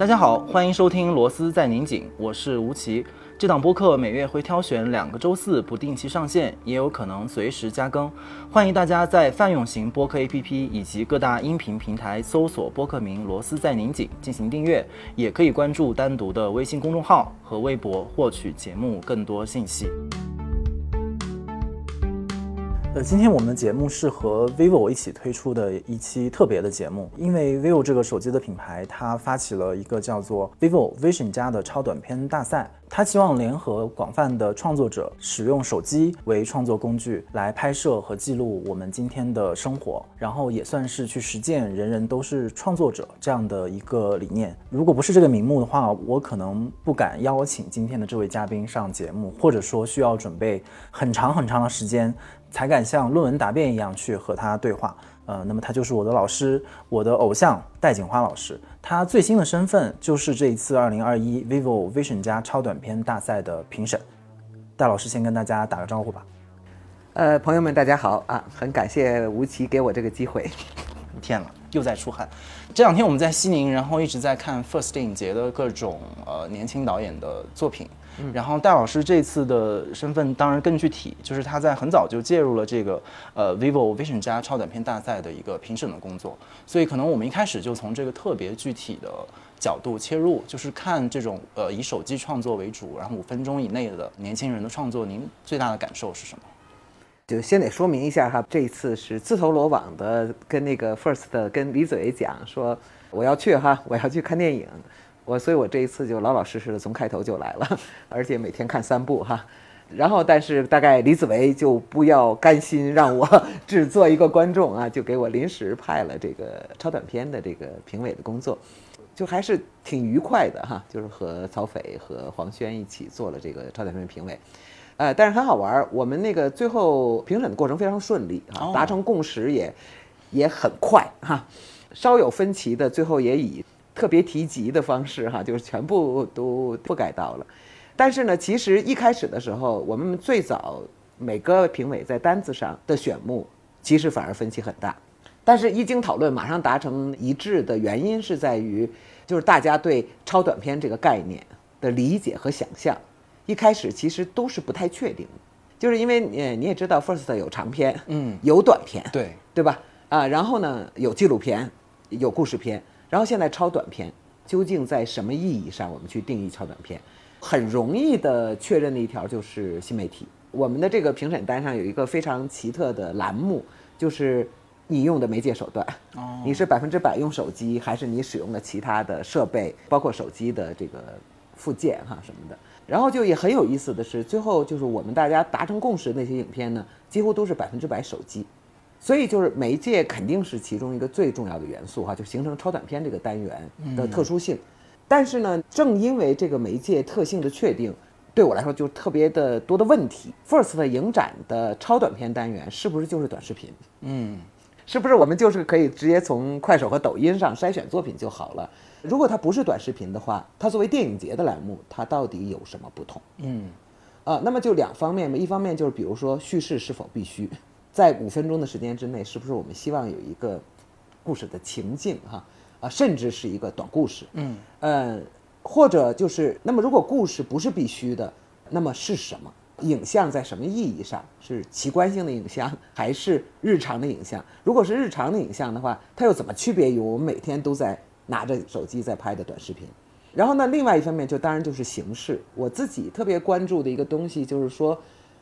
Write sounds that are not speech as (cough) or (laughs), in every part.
大家好，欢迎收听《螺丝在拧紧》，我是吴奇。这档播客每月会挑选两个周四不定期上线，也有可能随时加更。欢迎大家在泛用型播客 APP 以及各大音频平台搜索播客名“螺丝在拧紧”进行订阅，也可以关注单独的微信公众号和微博获取节目更多信息。呃，今天我们的节目是和 vivo 一起推出的一期特别的节目，因为 vivo 这个手机的品牌，它发起了一个叫做 vivo Vision 加的超短片大赛，它希望联合广泛的创作者，使用手机为创作工具来拍摄和记录我们今天的生活，然后也算是去实践人人都是创作者这样的一个理念。如果不是这个名目的话，我可能不敢邀请今天的这位嘉宾上节目，或者说需要准备很长很长的时间。才敢像论文答辩一样去和他对话。呃，那么他就是我的老师，我的偶像戴锦花老师。他最新的身份就是这一次二零二一 vivo Vision 加超短片大赛的评审。戴老师先跟大家打个招呼吧。呃，朋友们，大家好啊！很感谢吴奇给我这个机会。天了，又在出汗。这两天我们在西宁，然后一直在看 First 电影节的各种呃年轻导演的作品。然后戴老师这次的身份当然更具体，就是他在很早就介入了这个呃 vivo Vision 加超短片大赛的一个评审的工作，所以可能我们一开始就从这个特别具体的角度切入，就是看这种呃以手机创作为主，然后五分钟以内的年轻人的创作，您最大的感受是什么？就先得说明一下哈，这一次是自投罗网的，跟那个 First 跟李子维讲说我要去哈，我要去看电影。我所以，我这一次就老老实实的从开头就来了，而且每天看三部哈。然后，但是大概李子维就不要甘心让我 (laughs) 只做一个观众啊，就给我临时派了这个超短片的这个评委的工作，就还是挺愉快的哈。就是和曹斐和黄轩一起做了这个超短片评委，呃，但是很好玩。我们那个最后评审的过程非常顺利啊，达成共识也也很快哈。稍有分歧的，最后也以。特别提及的方式哈，就是全部都覆盖到了。但是呢，其实一开始的时候，我们最早每个评委在单子上的选目，其实反而分歧很大。但是一经讨论，马上达成一致的原因是在于，就是大家对超短片这个概念的理解和想象，一开始其实都是不太确定。就是因为呃你也知道，First 有长片，嗯，有短片，对对吧？啊，然后呢有纪录片，有故事片。然后现在超短片究竟在什么意义上，我们去定义超短片，很容易的确认的一条就是新媒体。我们的这个评审单上有一个非常奇特的栏目，就是你用的媒介手段，你是百分之百用手机，还是你使用了其他的设备，包括手机的这个附件哈什么的。然后就也很有意思的是，最后就是我们大家达成共识的那些影片呢，几乎都是百分之百手机。所以就是媒介肯定是其中一个最重要的元素哈，就形成超短片这个单元的特殊性。但是呢，正因为这个媒介特性的确定，对我来说就特别的多的问题。First 影展的超短片单元是不是就是短视频？嗯，是不是我们就是可以直接从快手和抖音上筛选作品就好了？如果它不是短视频的话，它作为电影节的栏目，它到底有什么不同？嗯，啊，那么就两方面嘛，一方面就是比如说叙事是否必须。在五分钟的时间之内，是不是我们希望有一个故事的情境哈啊，甚至是一个短故事？嗯呃，或者就是那么，如果故事不是必须的，那么是什么？影像在什么意义上是奇观性的影像，还是日常的影像？如果是日常的影像的话，它又怎么区别于我们每天都在拿着手机在拍的短视频？然后呢，另外一方面就当然就是形式。我自己特别关注的一个东西就是说。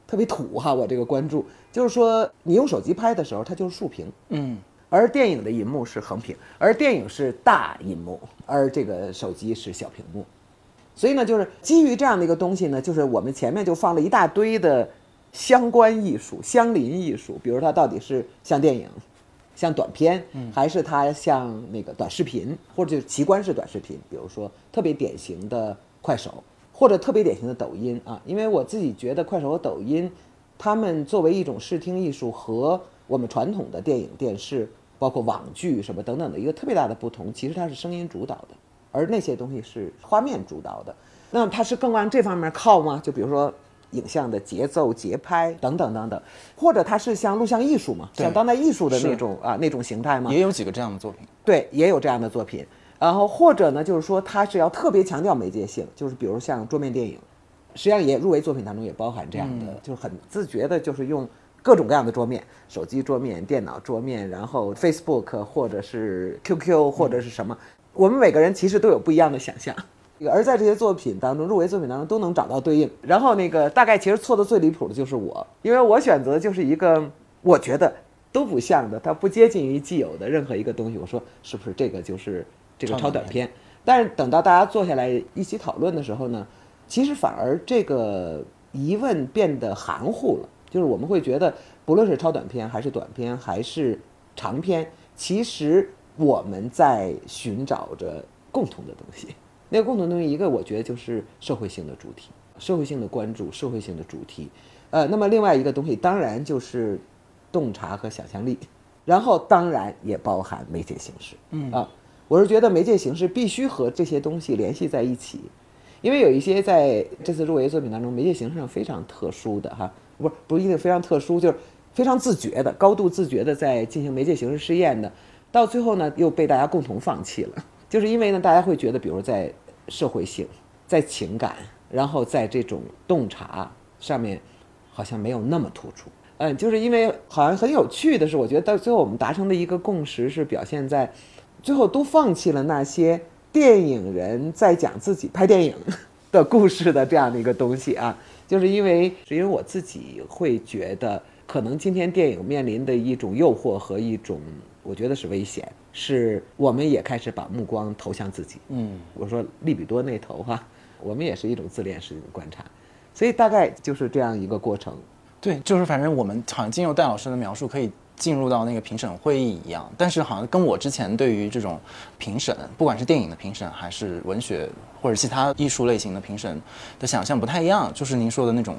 特别土哈，我这个关注。就是说，你用手机拍的时候，它就是竖屏，嗯，而电影的银幕是横屏，而电影是大银幕，而这个手机是小屏幕，所以呢，就是基于这样的一个东西呢，就是我们前面就放了一大堆的相关艺术、相邻艺术，比如它到底是像电影、像短片，还是它像那个短视频，或者就是奇观式短视频，比如说特别典型的快手。或者特别典型的抖音啊，因为我自己觉得快手和抖音，他们作为一种视听艺术和我们传统的电影、电视，包括网剧什么等等的一个特别大的不同，其实它是声音主导的，而那些东西是画面主导的。那它是更往这方面靠吗？就比如说影像的节奏、节拍等等等等，或者它是像录像艺术嘛，像当代艺术的那种啊那种形态吗？也有几个这样的作品。对，也有这样的作品。然后或者呢，就是说它是要特别强调媒介性，就是比如像桌面电影，实际上也入围作品当中也包含这样的，就是很自觉的，就是用各种各样的桌面，手机桌面、电脑桌面，然后 Facebook 或者是 QQ 或者是什么，我们每个人其实都有不一样的想象。而在这些作品当中，入围作品当中都能找到对应。然后那个大概其实错的最离谱的就是我，因为我选择就是一个我觉得都不像的，它不接近于既有的任何一个东西。我说是不是这个就是这个超短片？但是等到大家坐下来一起讨论的时候呢，其实反而这个疑问变得含糊了。就是我们会觉得，不论是超短片还是短片还是长片，其实我们在寻找着共同的东西。那个共同东西，一个我觉得就是社会性的主题，社会性的关注，社会性的主题。呃，那么另外一个东西当然就是洞察和想象力，然后当然也包含媒介形式。嗯啊，我是觉得媒介形式必须和这些东西联系在一起，因为有一些在这次入围作品当中，媒介形式上非常特殊的哈，不不一定非常特殊，就是非常自觉的、高度自觉的在进行媒介形式试验的，到最后呢又被大家共同放弃了。(laughs) 就是因为呢，大家会觉得，比如在社会性、在情感，然后在这种洞察上面，好像没有那么突出。嗯，就是因为好像很有趣的是，我觉得到最后我们达成的一个共识是表现在，最后都放弃了那些电影人在讲自己拍电影的故事的这样的一个东西啊。(laughs) 就是因为是因为我自己会觉得，可能今天电影面临的一种诱惑和一种，我觉得是危险。是我们也开始把目光投向自己。嗯，我说利比多那头哈，我们也是一种自恋式的观察，所以大概就是这样一个过程。对，就是反正我们好像经由戴老师的描述，可以进入到那个评审会议一样，但是好像跟我之前对于这种评审，不管是电影的评审，还是文学或者其他艺术类型的评审的想象不太一样，就是您说的那种。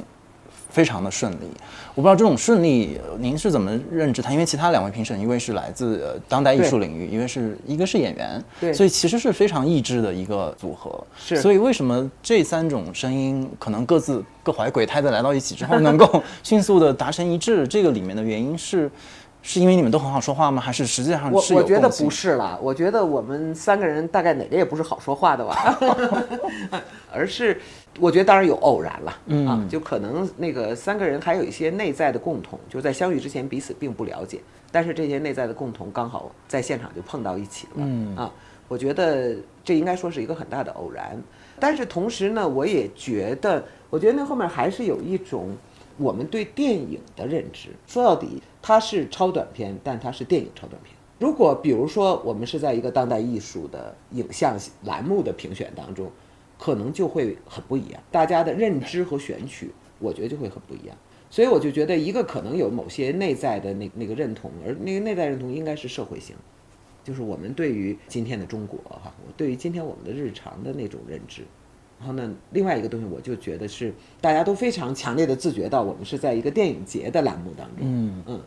非常的顺利，我不知道这种顺利您是怎么认知它？因为其他两位评审，一位是来自当代艺术领域，一位是一个是演员，对，所以其实是非常意志的一个组合。是，所以为什么这三种声音可能各自各怀鬼胎的来到一起之后，(laughs) 能够迅速的达成一致？这个里面的原因是，是因为你们都很好说话吗？还是实际上我我觉得不是啦，我觉得我们三个人大概哪个也不是好说话的吧，(laughs) 而是。我觉得当然有偶然了，啊，就可能那个三个人还有一些内在的共同，就是在相遇之前彼此并不了解，但是这些内在的共同刚好在现场就碰到一起了，啊，我觉得这应该说是一个很大的偶然，但是同时呢，我也觉得，我觉得那后面还是有一种我们对电影的认知，说到底它是超短片，但它是电影超短片。如果比如说我们是在一个当代艺术的影像栏目的评选当中。可能就会很不一样，大家的认知和选取，我觉得就会很不一样。所以我就觉得，一个可能有某些内在的那那个认同，而那个内在认同应该是社会性，就是我们对于今天的中国哈，我对于今天我们的日常的那种认知。然后呢，另外一个东西，我就觉得是大家都非常强烈的自觉到，我们是在一个电影节的栏目当中。嗯嗯。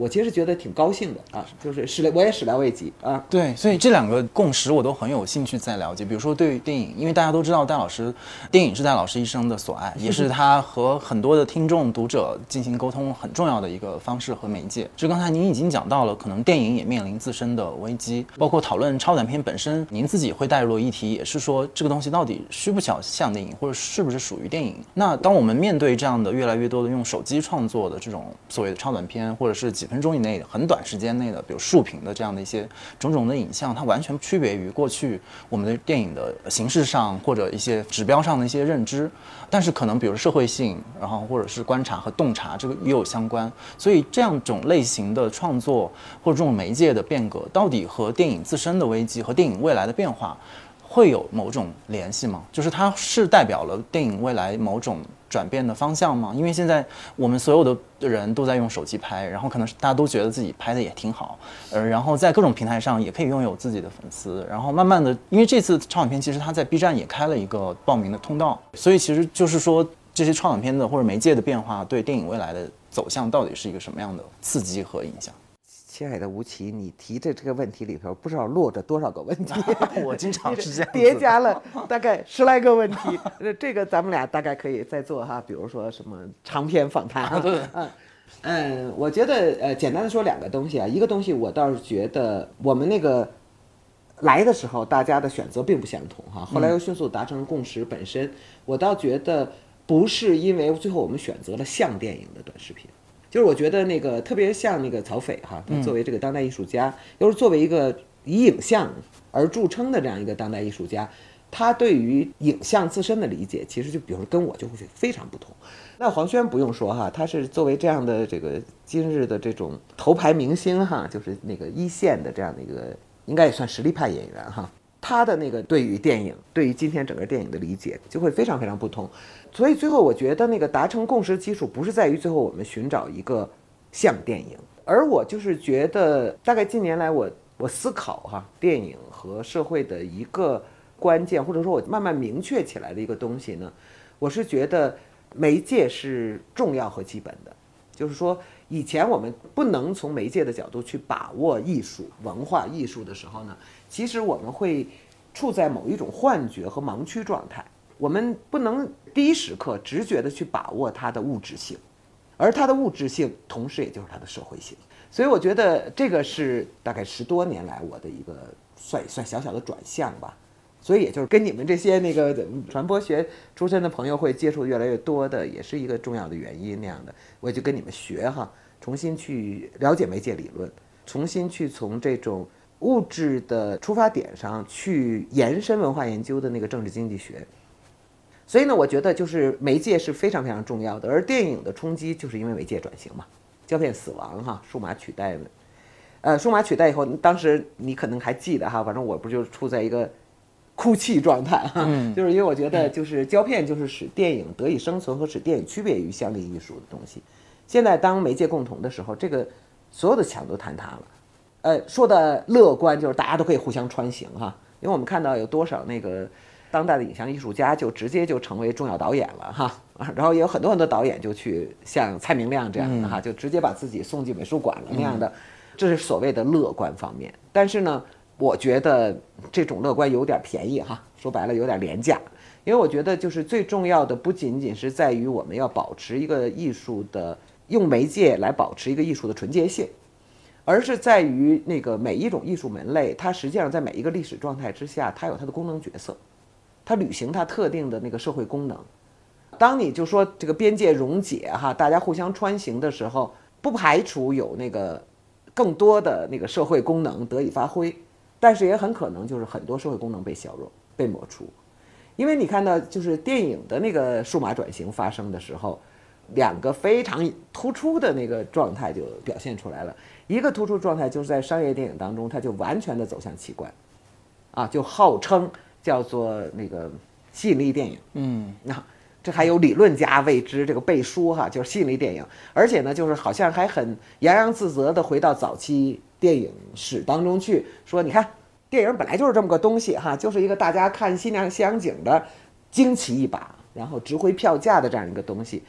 我其实觉得挺高兴的啊，就是始料我也始料未及啊。对，所以这两个共识我都很有兴趣再了解。比如说对于电影，因为大家都知道戴老师，电影是戴老师一生的所爱，也是他和很多的听众读者进行沟通很重要的一个方式和媒介。就刚才您已经讲到了，可能电影也面临自身的危机，包括讨论超短片本身，您自己会带入议题，也是说这个东西到底需不需要像电影，或者是不是属于电影？那当我们面对这样的越来越多的用手机创作的这种所谓的超短片，或者是几分钟以内的很短时间内的，比如竖屏的这样的一些种种的影像，它完全区别于过去我们的电影的形式上或者一些指标上的一些认知。但是可能比如社会性，然后或者是观察和洞察，这个也有相关。所以这样种类型的创作或者这种媒介的变革，到底和电影自身的危机和电影未来的变化会有某种联系吗？就是它是代表了电影未来某种。转变的方向吗？因为现在我们所有的人都在用手机拍，然后可能大家都觉得自己拍的也挺好，呃，然后在各种平台上也可以拥有自己的粉丝，然后慢慢的，因为这次超短片其实它在 B 站也开了一个报名的通道，所以其实就是说这些超短片的或者媒介的变化对电影未来的走向到底是一个什么样的刺激和影响？亲爱的吴奇，你提的这个问题里头，不知道落着多少个问题。(laughs) 我经常是这样叠加了大概十来个问题。这个咱们俩大概可以再做哈，比如说什么长篇访谈啊。嗯嗯，我觉得呃，简单的说两个东西啊，一个东西我倒是觉得我们那个来的时候大家的选择并不相同哈，后来又迅速达成共识。本身我倒觉得不是因为最后我们选择了像电影的短视频，就是我觉得那个特别像那个曹斐哈，他作为这个当代艺术家，又是作为一个以影像而著称的这样一个当代艺术家。他对于影像自身的理解，其实就比如说跟我就会非常不同。那黄轩不用说哈，他是作为这样的这个今日的这种头牌明星哈，就是那个一线的这样的一个，应该也算实力派演员哈。他的那个对于电影，对于今天整个电影的理解，就会非常非常不同。所以最后我觉得那个达成共识基础，不是在于最后我们寻找一个像电影，而我就是觉得，大概近年来我我思考哈，电影和社会的一个。关键或者说我慢慢明确起来的一个东西呢，我是觉得媒介是重要和基本的。就是说，以前我们不能从媒介的角度去把握艺术、文化艺术的时候呢，其实我们会处在某一种幻觉和盲区状态。我们不能第一时刻直觉的去把握它的物质性，而它的物质性同时也就是它的社会性。所以我觉得这个是大概十多年来我的一个算算小小的转向吧。所以也就是跟你们这些那个传播学出身的朋友会接触越来越多的，也是一个重要的原因那样的。我也就跟你们学哈，重新去了解媒介理论，重新去从这种物质的出发点上去延伸文化研究的那个政治经济学。所以呢，我觉得就是媒介是非常非常重要的。而电影的冲击就是因为媒介转型嘛，胶片死亡哈，数码取代了，呃，数码取代以后，当时你可能还记得哈，反正我不就处在一个。哭泣状态哈，(laughs) 就是因为我觉得，就是胶片就是使电影得以生存和使电影区别于相邻艺术的东西。现在当媒介共同的时候，这个所有的墙都坍塌了。呃，说的乐观就是大家都可以互相穿行哈，因为我们看到有多少那个当代的影像艺术家就直接就成为重要导演了哈，(laughs) 然后也有很多很多导演就去像蔡明亮这样的哈，就直接把自己送进美术馆了那样的，这是所谓的乐观方面。但是呢。我觉得这种乐观有点便宜哈，说白了有点廉价，因为我觉得就是最重要的不仅仅是在于我们要保持一个艺术的用媒介来保持一个艺术的纯洁性，而是在于那个每一种艺术门类，它实际上在每一个历史状态之下，它有它的功能角色，它履行它特定的那个社会功能。当你就说这个边界溶解哈，大家互相穿行的时候，不排除有那个更多的那个社会功能得以发挥。但是也很可能就是很多社会功能被削弱、被抹除，因为你看到就是电影的那个数码转型发生的时候，两个非常突出的那个状态就表现出来了。一个突出状态就是在商业电影当中，它就完全的走向奇观，啊，就号称叫做那个吸引力电影。嗯，那这还有理论家为之这个背书哈，就是吸引力电影，而且呢，就是好像还很洋洋自得的回到早期。电影史当中去说，你看，电影本来就是这么个东西哈，就是一个大家看新亮西洋景的惊奇一把，然后值回票价的这样一个东西。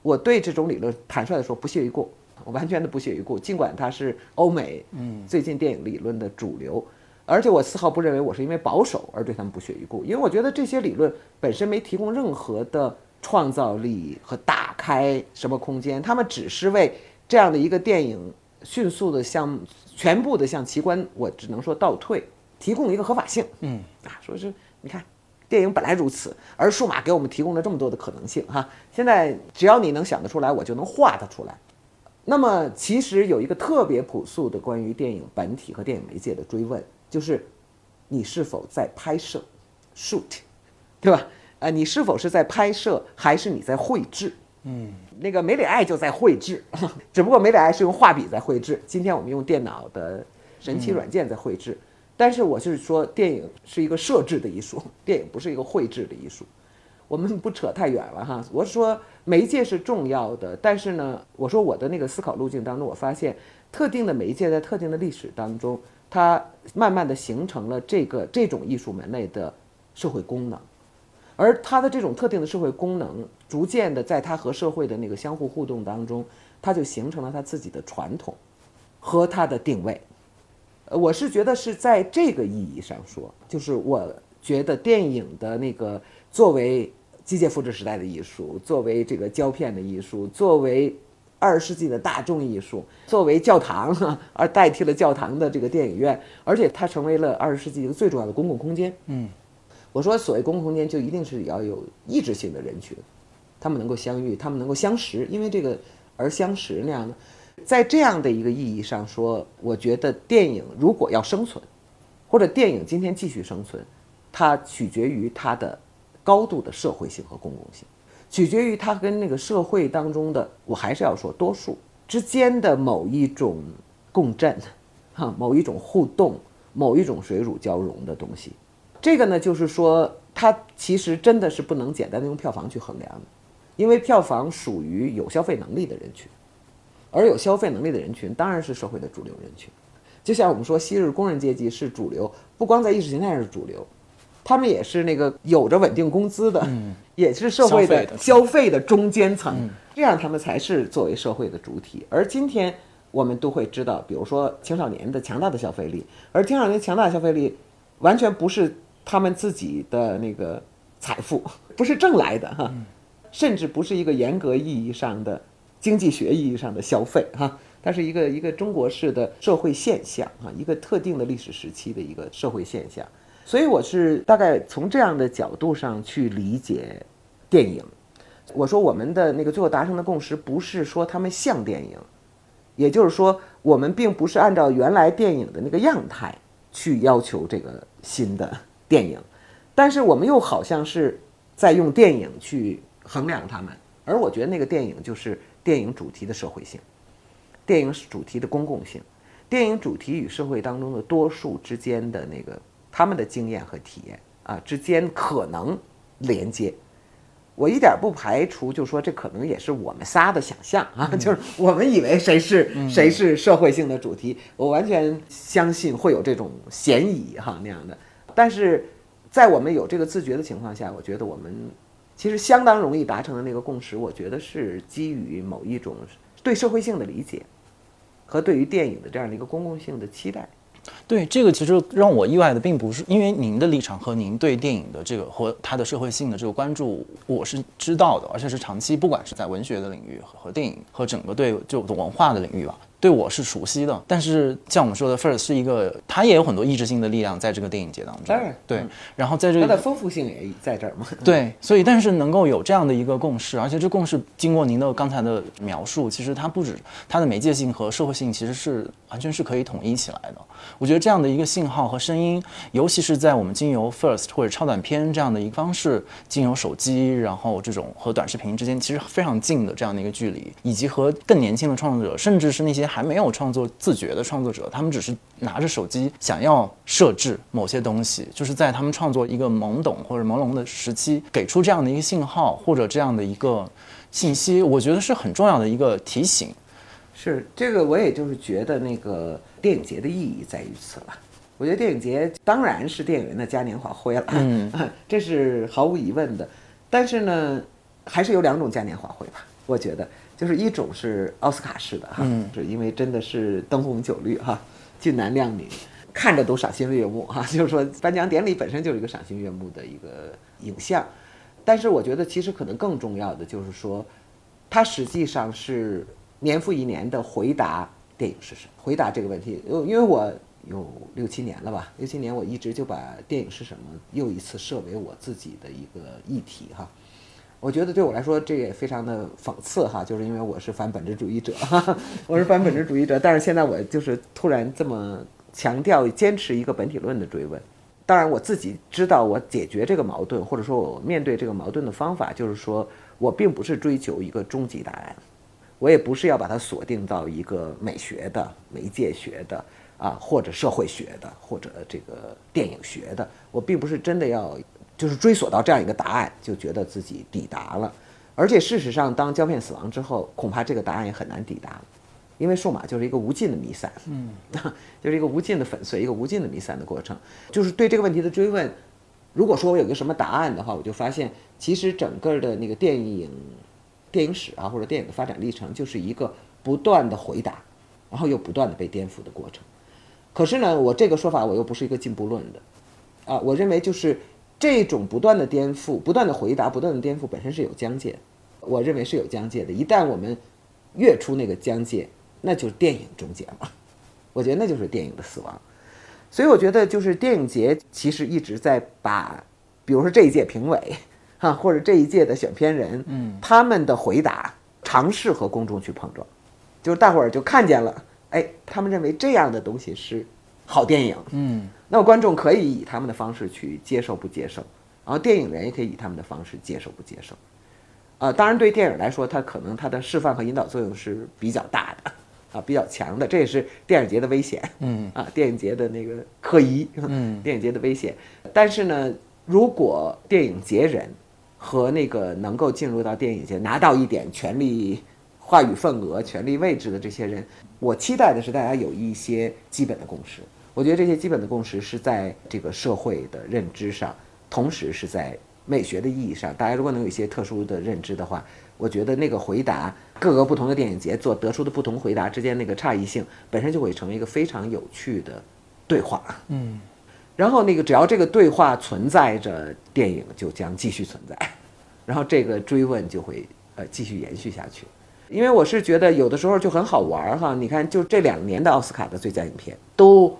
我对这种理论坦率的说不屑一顾，我完全的不屑一顾。尽管它是欧美嗯最近电影理论的主流，而且我丝毫不认为我是因为保守而对他们不屑一顾，因为我觉得这些理论本身没提供任何的创造力和打开什么空间，他们只是为这样的一个电影迅速的向。全部的向奇观，我只能说倒退，提供一个合法性。嗯啊，说是你看，电影本来如此，而数码给我们提供了这么多的可能性哈。现在只要你能想得出来，我就能画它出来。那么其实有一个特别朴素的关于电影本体和电影媒介的追问，就是你是否在拍摄，shoot，对吧？呃，你是否是在拍摄，还是你在绘制？嗯，那个梅里爱就在绘制，(laughs) 只不过梅里爱是用画笔在绘制，今天我们用电脑的神奇软件在绘制。但是我就是说，电影是一个设置的艺术，(laughs) 电影不是一个绘制的艺术。我们不扯太远了哈。我说，媒介是重要的，但是呢，我说我的那个思考路径当中，我发现特定的媒介在特定的历史当中，它慢慢的形成了这个这种艺术门类的社会功能。而它的这种特定的社会功能，逐渐的在它和社会的那个相互互动当中，它就形成了它自己的传统和它的定位。呃，我是觉得是在这个意义上说，就是我觉得电影的那个作为机械复制时代的艺术，作为这个胶片的艺术，作为二十世纪的大众艺术，作为教堂 (laughs) 而代替了教堂的这个电影院，而且它成为了二十世纪一个最重要的公共空间。嗯，我说所谓公共空间，就一定是要有意志性的人群，他们能够相遇，他们能够相识，因为这个而相识那样的，在这样的一个意义上说，我觉得电影如果要生存，或者电影今天继续生存，它取决于它的高度的社会性和公共性。取决于它跟那个社会当中的，我还是要说多数之间的某一种共振，哈，某一种互动，某一种水乳交融的东西。这个呢，就是说它其实真的是不能简单的用票房去衡量的，因为票房属于有消费能力的人群，而有消费能力的人群当然是社会的主流人群。就像我们说，昔日工人阶级是主流，不光在意识形态上是主流。他们也是那个有着稳定工资的，(laughs) 也是社会的消费的。中间层，这样他们才是作为社会的主体。而今天我们都会知道，比如说青少年的强大的消费力，而青少年强大的消费力完全不是他们自己的那个财富，(laughs) 不是挣来的哈，甚至不是一个严格意义上的经济学意义上的消费哈，它是一个一个中国式的社会现象哈，一个特定的历史时期的一个社会现象。所以我是大概从这样的角度上去理解电影。我说我们的那个最后达成的共识不是说他们像电影，也就是说我们并不是按照原来电影的那个样态去要求这个新的电影，但是我们又好像是在用电影去衡量他们。而我觉得那个电影就是电影主题的社会性，电影主题的公共性，电影主题与社会当中的多数之间的那个。他们的经验和体验啊之间可能连接，我一点不排除，就说这可能也是我们仨的想象啊，就是我们以为谁是谁是社会性的主题，我完全相信会有这种嫌疑哈那样的。但是在我们有这个自觉的情况下，我觉得我们其实相当容易达成的那个共识，我觉得是基于某一种对社会性的理解和对于电影的这样的一个公共性的期待。对这个，其实让我意外的并不是因为您的立场和您对电影的这个和它的社会性的这个关注，我是知道的，而且是长期，不管是在文学的领域和电影和整个对就文化的领域吧。对我是熟悉的，但是像我们说的，First 是一个，它也有很多意志性的力量在这个电影节当中。当然，对。然后在这个它的丰富性也在这儿嘛。(laughs) 对，所以但是能够有这样的一个共识，而且这共识经过您的刚才的描述，其实它不止它的媒介性和社会性其实是完全是可以统一起来的。我觉得这样的一个信号和声音，尤其是在我们经由 First 或者超短片这样的一个方式，经由手机，然后这种和短视频之间其实非常近的这样的一个距离，以及和更年轻的创作者，甚至是那些。还没有创作自觉的创作者，他们只是拿着手机想要设置某些东西，就是在他们创作一个懵懂或者朦胧的时期，给出这样的一个信号或者这样的一个信息，我觉得是很重要的一个提醒。是这个，我也就是觉得那个电影节的意义在于此了。我觉得电影节当然是电影人的嘉年华会了，嗯，(laughs) 这是毫无疑问的。但是呢，还是有两种嘉年华会吧，我觉得。就是一种是奥斯卡式的哈，是因为真的是灯红酒绿哈，俊男靓女，看着都赏心悦目哈。(laughs) 就是说颁奖典礼本身就是一个赏心悦目的一个影像，但是我觉得其实可能更重要的就是说，它实际上是年复一年的回答电影是什么，回答这个问题。因因为我有六七年了吧，六七年我一直就把电影是什么又一次设为我自己的一个议题哈。我觉得对我来说，这也非常的讽刺哈，就是因为我是反本质主义者，(laughs) 我是反本质主义者，但是现在我就是突然这么强调坚持一个本体论的追问。当然，我自己知道我解决这个矛盾，或者说我面对这个矛盾的方法，就是说我并不是追求一个终极答案，我也不是要把它锁定到一个美学的、媒介学的啊，或者社会学的，或者这个电影学的，我并不是真的要。就是追索到这样一个答案，就觉得自己抵达了，而且事实上，当胶片死亡之后，恐怕这个答案也很难抵达了，因为数码就是一个无尽的弥散，嗯，(laughs) 就是一个无尽的粉碎，一个无尽的弥散的过程。就是对这个问题的追问，如果说我有个什么答案的话，我就发现，其实整个的那个电影、电影史啊，或者电影的发展历程，就是一个不断的回答，然后又不断的被颠覆的过程。可是呢，我这个说法我又不是一个进步论的，啊，我认为就是。这种不断的颠覆、不断的回答、不断的颠覆本身是有疆界，我认为是有疆界的。一旦我们越出那个疆界，那就是电影终结了。我觉得那就是电影的死亡。所以我觉得就是电影节其实一直在把，比如说这一届评委，哈，或者这一届的选片人，嗯，他们的回答尝试和公众去碰撞，就是大伙儿就看见了，哎，他们认为这样的东西是好电影，嗯，那么观众可以以他们的方式去接受不接受，然后电影人也可以以他们的方式接受不接受，啊，当然对电影来说，它可能它的示范和引导作用是比较大的。啊，比较强的，这也是电影节的危险。嗯，啊，电影节的那个可疑。嗯，(laughs) 电影节的危险。但是呢，如果电影节人和那个能够进入到电影节拿到一点权利、话语份额、权力位置的这些人，我期待的是大家有一些基本的共识。我觉得这些基本的共识是在这个社会的认知上，同时是在美学的意义上，大家如果能有一些特殊的认知的话。我觉得那个回答，各个不同的电影节做得出的不同回答之间那个差异性，本身就会成为一个非常有趣的对话。嗯，然后那个只要这个对话存在着，电影就将继续存在，(laughs) 然后这个追问就会呃继续延续下去。因为我是觉得有的时候就很好玩哈，你看就这两年的奥斯卡的最佳影片都。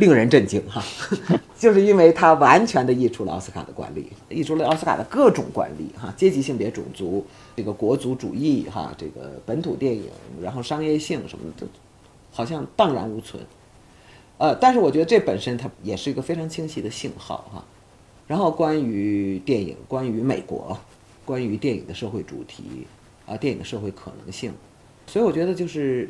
令人震惊哈，(laughs) 就是因为它完全的溢出了奥斯卡的惯例，溢出了奥斯卡的各种惯例哈，阶级、性别、种族，这个国族主义哈，这个本土电影，然后商业性什么的，好像荡然无存。呃，但是我觉得这本身它也是一个非常清晰的信号哈。然后关于电影，关于美国，关于电影的社会主题啊，电影的社会可能性，所以我觉得就是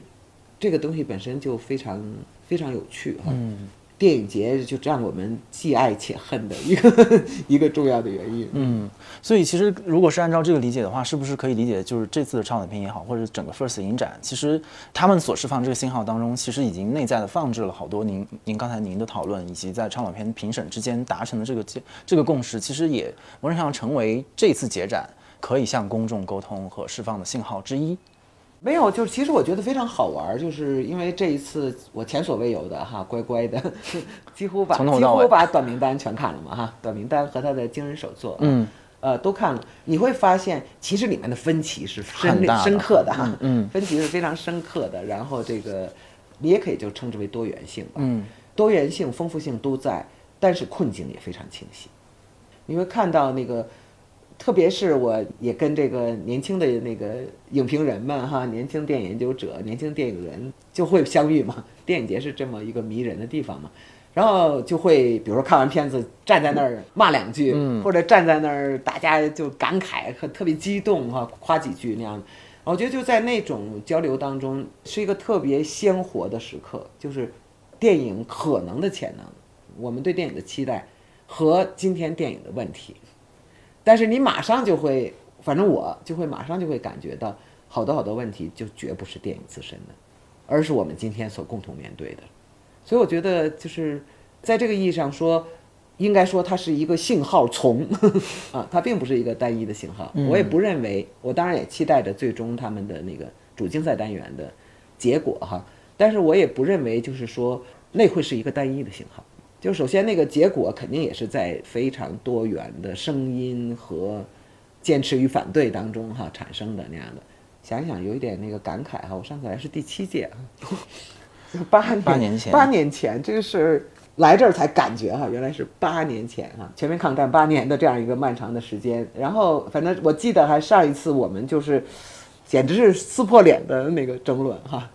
这个东西本身就非常非常有趣哈。嗯。电影节就让我们既爱且恨的一个 (laughs) 一个重要的原因。嗯，所以其实如果是按照这个理解的话，是不是可以理解就是这次的超短片也好，或者整个 First 影展，其实他们所释放这个信号当中，其实已经内在的放置了好多您您刚才您的讨论，以及在超短片评审之间达成的这个这这个共识，其实也某种程度上成为这次节展可以向公众沟通和释放的信号之一。没有，就是其实我觉得非常好玩，就是因为这一次我前所未有的哈，乖乖的，(laughs) 几乎把几乎把短名单全看了嘛哈，短名单和他的惊人手作，嗯，呃，都看了。你会发现，其实里面的分歧是深深刻的哈，嗯，分歧是非常深刻的。然后这个你也可以就称之为多元性吧，嗯，多元性、丰富性都在，但是困境也非常清晰。你会看到那个。特别是我也跟这个年轻的那个影评人们哈，年轻电影研究者、年轻电影人就会相遇嘛。(laughs) 电影节是这么一个迷人的地方嘛，然后就会比如说看完片子站在那儿骂两句，或者站在那儿大家就感慨和特别激动哈，夸几句那样。我觉得就在那种交流当中是一个特别鲜活的时刻，就是电影可能的潜能，我们对电影的期待和今天电影的问题。但是你马上就会，反正我就会马上就会感觉到，好多好多问题就绝不是电影自身的，而是我们今天所共同面对的。所以我觉得就是在这个意义上说，应该说它是一个信号丛 (laughs) 啊，它并不是一个单一的信号。我也不认为，我当然也期待着最终他们的那个主竞赛单元的结果哈，但是我也不认为就是说那会是一个单一的信号。就首先那个结果肯定也是在非常多元的声音和坚持与反对当中哈产生的那样的。想一想有一点那个感慨哈，我上次来是第七届啊，八年八年前八年前这个是来这儿才感觉哈，原来是八年前哈，全面抗战八年的这样一个漫长的时间。然后反正我记得还上一次我们就是简直是撕破脸的那个争论哈。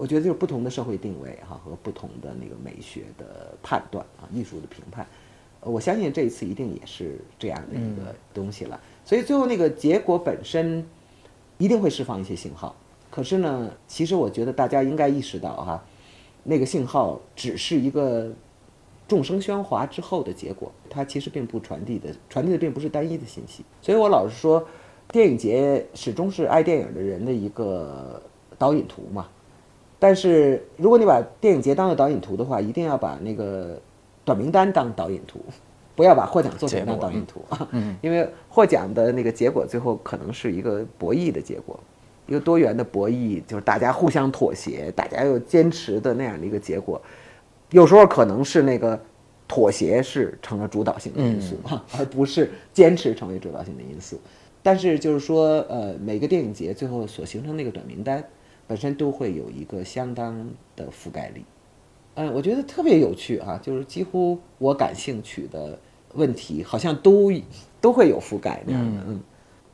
我觉得就是不同的社会定位哈和不同的那个美学的判断啊，艺术的评判，我相信这一次一定也是这样的一个东西了。所以最后那个结果本身一定会释放一些信号。可是呢，其实我觉得大家应该意识到哈，那个信号只是一个众生喧哗之后的结果，它其实并不传递的，传递的并不是单一的信息。所以我老是说，电影节始终是爱电影的人的一个导引图嘛。但是，如果你把电影节当做导引图的话，一定要把那个短名单当导引图，(laughs) 不要把获奖作品当导引图啊。(laughs) 嗯，因为获奖的那个结果最后可能是一个博弈的结果，一个多元的博弈，就是大家互相妥协，大家又坚持的那样的一个结果。有时候可能是那个妥协是成了主导性的因素，而不是坚持成为主导性的因素。但是就是说，呃，每个电影节最后所形成那个短名单，本身都会有一个相当的覆盖力。嗯，我觉得特别有趣啊，就是几乎我感兴趣的问题，好像都都会有覆盖那样的。嗯，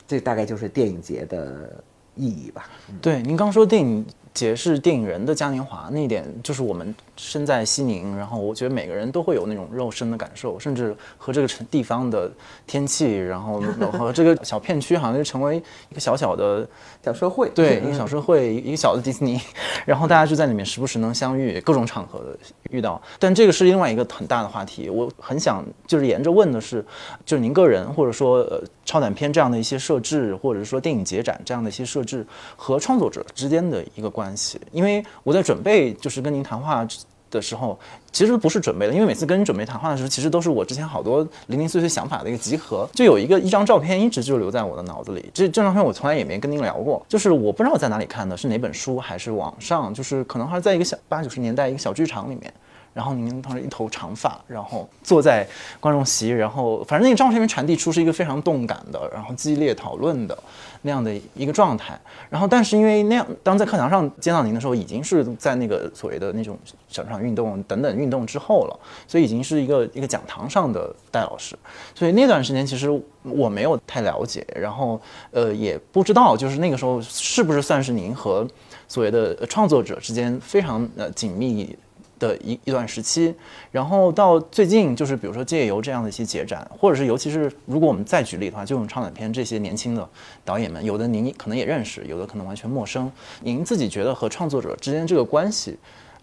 这大概就是电影节的意义吧。对，您刚说电影。节是电影人的嘉年华，那一点就是我们身在西宁，然后我觉得每个人都会有那种肉身的感受，甚至和这个城地方的天气，然后 (laughs) 和这个小片区，好像就成为一个小小的小社会，对，一个小社会，一个小的迪士尼，然后大家就在里面时不时能相遇，各种场合的遇到。但这个是另外一个很大的话题，我很想就是沿着问的是，就是您个人或者说呃超短片这样的一些设置，或者是说电影节展这样的一些设置和创作者之间的一个关。关系，因为我在准备就是跟您谈话的时候，其实不是准备的，因为每次跟您准备谈话的时候，其实都是我之前好多零零碎碎想法的一个集合。就有一个一张照片一直就留在我的脑子里，这这张照片我从来也没跟您聊过，就是我不知道在哪里看的，是哪本书还是网上，就是可能还是在一个小八九十年代一个小剧场里面。然后您当时一头长发，然后坐在观众席，然后反正那个照片里面传递出是一个非常动感的，然后激烈讨论的那样的一个状态。然后但是因为那样，当在课堂上见到您的时候，已经是在那个所谓的那种小场运动等等运动之后了，所以已经是一个一个讲堂上的戴老师。所以那段时间其实我没有太了解，然后呃也不知道就是那个时候是不是算是您和所谓的创作者之间非常呃紧密。的一一段时期，然后到最近，就是比如说借由这样的一些节展，或者是尤其是如果我们再举例的话，就用超短片这些年轻的导演们，有的您可能也认识，有的可能完全陌生。您自己觉得和创作者之间这个关系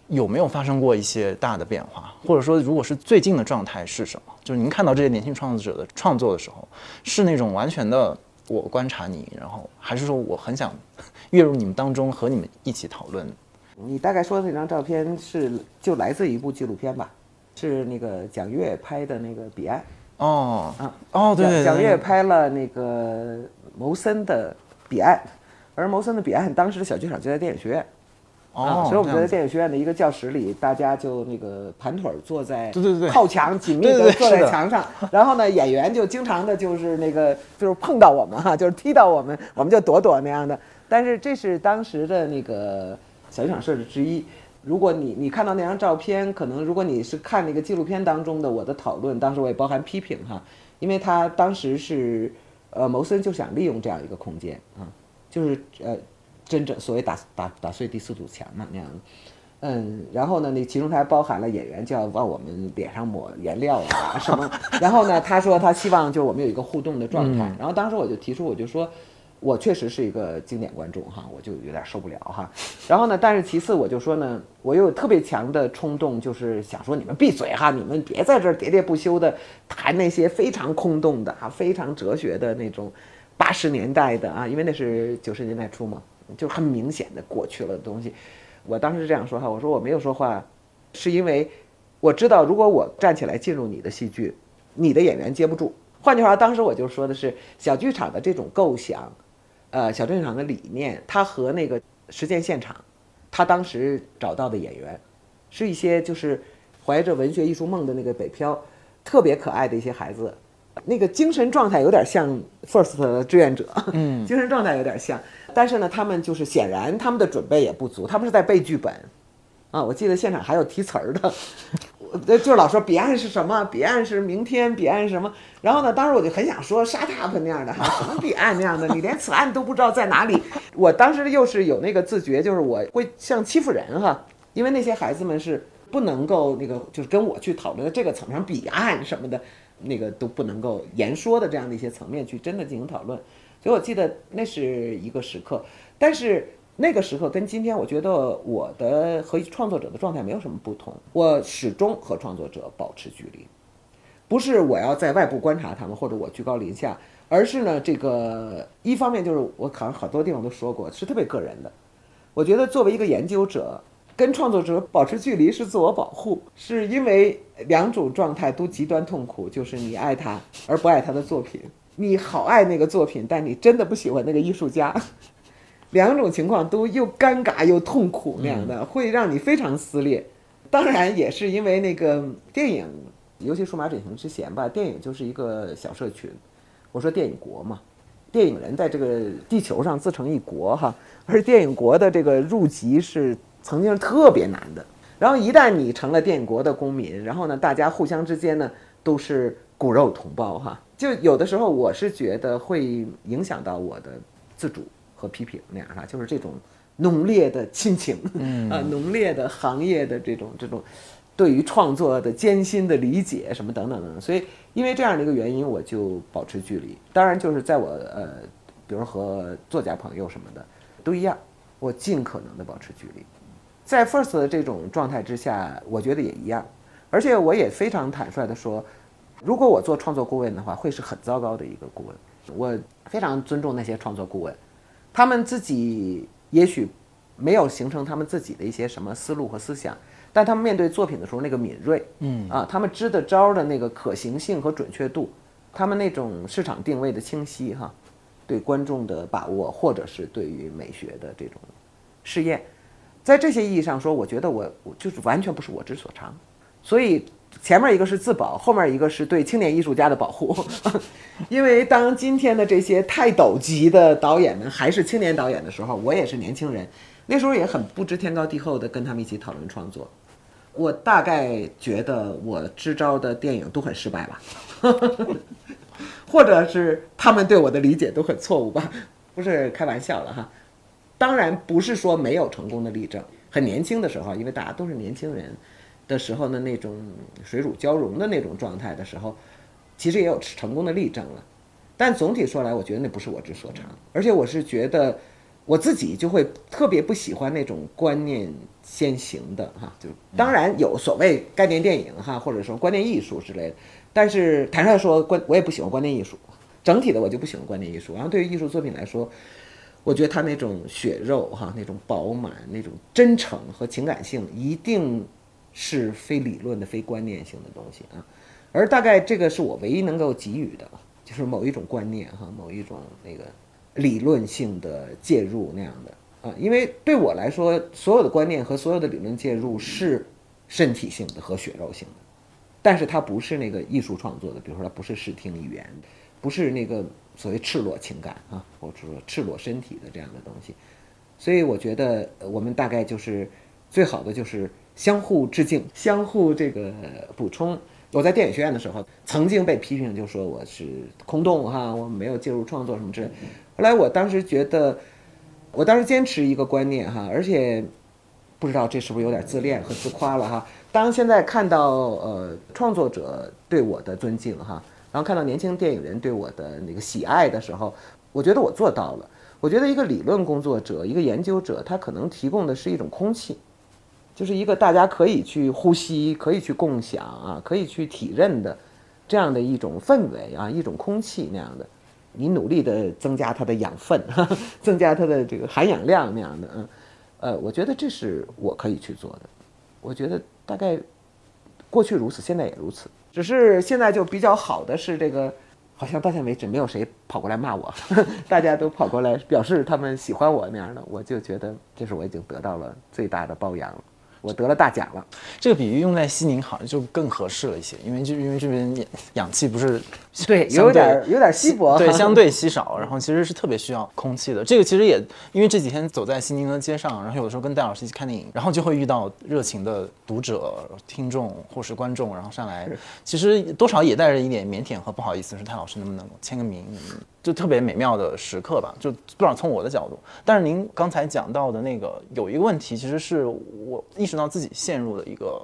有没有发生过一些大的变化？或者说，如果是最近的状态是什么？就是您看到这些年轻创作者的创作的时候，是那种完全的我观察你，然后还是说我很想 (laughs) 跃入你们当中和你们一起讨论？你大概说的那张照片是就来自一部纪录片吧？是那个蒋越拍的那个《彼岸》哦啊哦对，蒋越拍了那个谋森的《彼岸》，而谋森的《彼岸》当时的小剧场就在电影学院哦，所以我们就在电影学院的一个教室里，大家就那个盘腿坐在对对对靠墙紧密的坐在墙上，然后呢演员就经常的就是那个就是碰到我们哈，就是踢到我们，我们就躲躲那样的。但是这是当时的那个。小剧场设置之一，如果你你看到那张照片，可能如果你是看那个纪录片当中的我的讨论，当时我也包含批评哈，因为他当时是，呃，谋森就想利用这样一个空间啊，就是呃，真正所谓打打打碎第四堵墙嘛那样，嗯，然后呢，那其中他还包含了演员就要往我们脸上抹颜料啊什么，然后呢，他说他希望就是我们有一个互动的状态，然后当时我就提出我就说。我确实是一个经典观众哈，我就有点受不了哈。然后呢，但是其次我就说呢，我有特别强的冲动，就是想说你们闭嘴哈，你们别在这儿喋喋不休的谈那些非常空洞的哈、非常哲学的那种八十年代的啊，因为那是九十年代初嘛，就很明显的过去了的东西。我当时是这样说哈，我说我没有说话，是因为我知道如果我站起来进入你的戏剧，你的演员接不住。换句话，当时我就说的是小剧场的这种构想。呃，小镇场的理念，他和那个实践现场，他当时找到的演员，是一些就是怀着文学艺术梦的那个北漂，特别可爱的一些孩子，那个精神状态有点像 First 的志愿者，嗯，(laughs) 精神状态有点像，但是呢，他们就是显然他们的准备也不足，他们是在背剧本，啊，我记得现场还有提词儿的。呃，就老说彼岸是什么？彼岸是明天，彼岸是什么？然后呢，当时我就很想说沙塔普那样的哈，什么彼岸那样的，你连此岸都不知道在哪里。(laughs) 我当时又是有那个自觉，就是我会像欺负人哈，因为那些孩子们是不能够那个，就是跟我去讨论这个层面，彼岸什么的，那个都不能够言说的这样的一些层面去真的进行讨论。所以我记得那是一个时刻，但是。那个时候跟今天，我觉得我的和创作者的状态没有什么不同。我始终和创作者保持距离，不是我要在外部观察他们，或者我居高临下，而是呢，这个一方面就是我好像好多地方都说过，是特别个人的。我觉得作为一个研究者，跟创作者保持距离是自我保护，是因为两种状态都极端痛苦，就是你爱他而不爱他的作品，你好爱那个作品，但你真的不喜欢那个艺术家。两种情况都又尴尬又痛苦那样的，会让你非常撕裂。当然也是因为那个电影，尤其数码转型之前吧，电影就是一个小社群。我说电影国嘛，电影人在这个地球上自成一国哈，而电影国的这个入籍是曾经是特别难的。然后一旦你成了电影国的公民，然后呢，大家互相之间呢都是骨肉同胞哈，就有的时候我是觉得会影响到我的自主和批评那样哈，就是这种浓烈的亲情，嗯 (laughs) 啊，浓烈的行业的这种这种对于创作的艰辛的理解什么等等等等，所以因为这样的一个原因，我就保持距离。当然就是在我呃，比如和作家朋友什么的都一样，我尽可能的保持距离。在 First 的这种状态之下，我觉得也一样，而且我也非常坦率的说，如果我做创作顾问的话，会是很糟糕的一个顾问。我非常尊重那些创作顾问，他们自己也许没有形成他们自己的一些什么思路和思想，但他们面对作品的时候那个敏锐，嗯啊，他们支的招的那个可行性和准确度，他们那种市场定位的清晰哈，对观众的把握，或者是对于美学的这种试验。在这些意义上说，我觉得我我就是完全不是我之所长，所以前面一个是自保，后面一个是对青年艺术家的保护。(laughs) 因为当今天的这些泰斗级的导演们还是青年导演的时候，我也是年轻人，那时候也很不知天高地厚的跟他们一起讨论创作。我大概觉得我支招的电影都很失败吧，(laughs) 或者是他们对我的理解都很错误吧，不是开玩笑了哈。当然不是说没有成功的例证。很年轻的时候，因为大家都是年轻人的时候呢，那种水乳交融的那种状态的时候，其实也有成功的例证了。但总体说来，我觉得那不是我之所长。而且我是觉得我自己就会特别不喜欢那种观念先行的哈。就当然有所谓概念电影哈，或者说观念艺术之类的。但是坦率说，观我也不喜欢观念艺术。整体的我就不喜欢观念艺术。然后对于艺术作品来说。我觉得他那种血肉哈，那种饱满、那种真诚和情感性，一定是非理论的、非观念性的东西啊。而大概这个是我唯一能够给予的，就是某一种观念哈，某一种那个理论性的介入那样的啊。因为对我来说，所有的观念和所有的理论介入是身体性的和血肉性的，但是它不是那个艺术创作的，比如说它不是视听语言，不是那个。所谓赤裸情感啊，或者说赤裸身体的这样的东西，所以我觉得我们大概就是最好的就是相互致敬，相互这个补充。我在电影学院的时候曾经被批评，就说我是空洞哈，我没有介入创作什么之类。后来我当时觉得，我当时坚持一个观念哈，而且不知道这是不是有点自恋和自夸了哈。当现在看到呃创作者对我的尊敬哈。然后看到年轻电影人对我的那个喜爱的时候，我觉得我做到了。我觉得一个理论工作者，一个研究者，他可能提供的是一种空气，就是一个大家可以去呼吸、可以去共享啊、可以去体认的这样的一种氛围啊，一种空气那样的。你努力的增加它的养分，(laughs) 增加它的这个含氧量那样的，嗯，呃，我觉得这是我可以去做的。我觉得大概过去如此，现在也如此。只是现在就比较好的是这个，好像到现在为止没有谁跑过来骂我，(laughs) 大家都跑过来表示他们喜欢我那样的，我就觉得这是我已经得到了最大的褒扬了。我得了大奖了，这个比喻用在西宁好像就更合适了一些，因为就因为这边氧气不是对有点有点稀薄，对 (laughs) 相对稀少，然后其实是特别需要空气的。这个其实也因为这几天走在西宁的街上，然后有的时候跟戴老师一起看电影，然后就会遇到热情的读者、听众或是观众，然后上来，其实多少也带着一点腼腆和不好意思，说戴老师能不能签个名。就特别美妙的时刻吧，就不知道从我的角度。但是您刚才讲到的那个有一个问题，其实是我意识到自己陷入的一个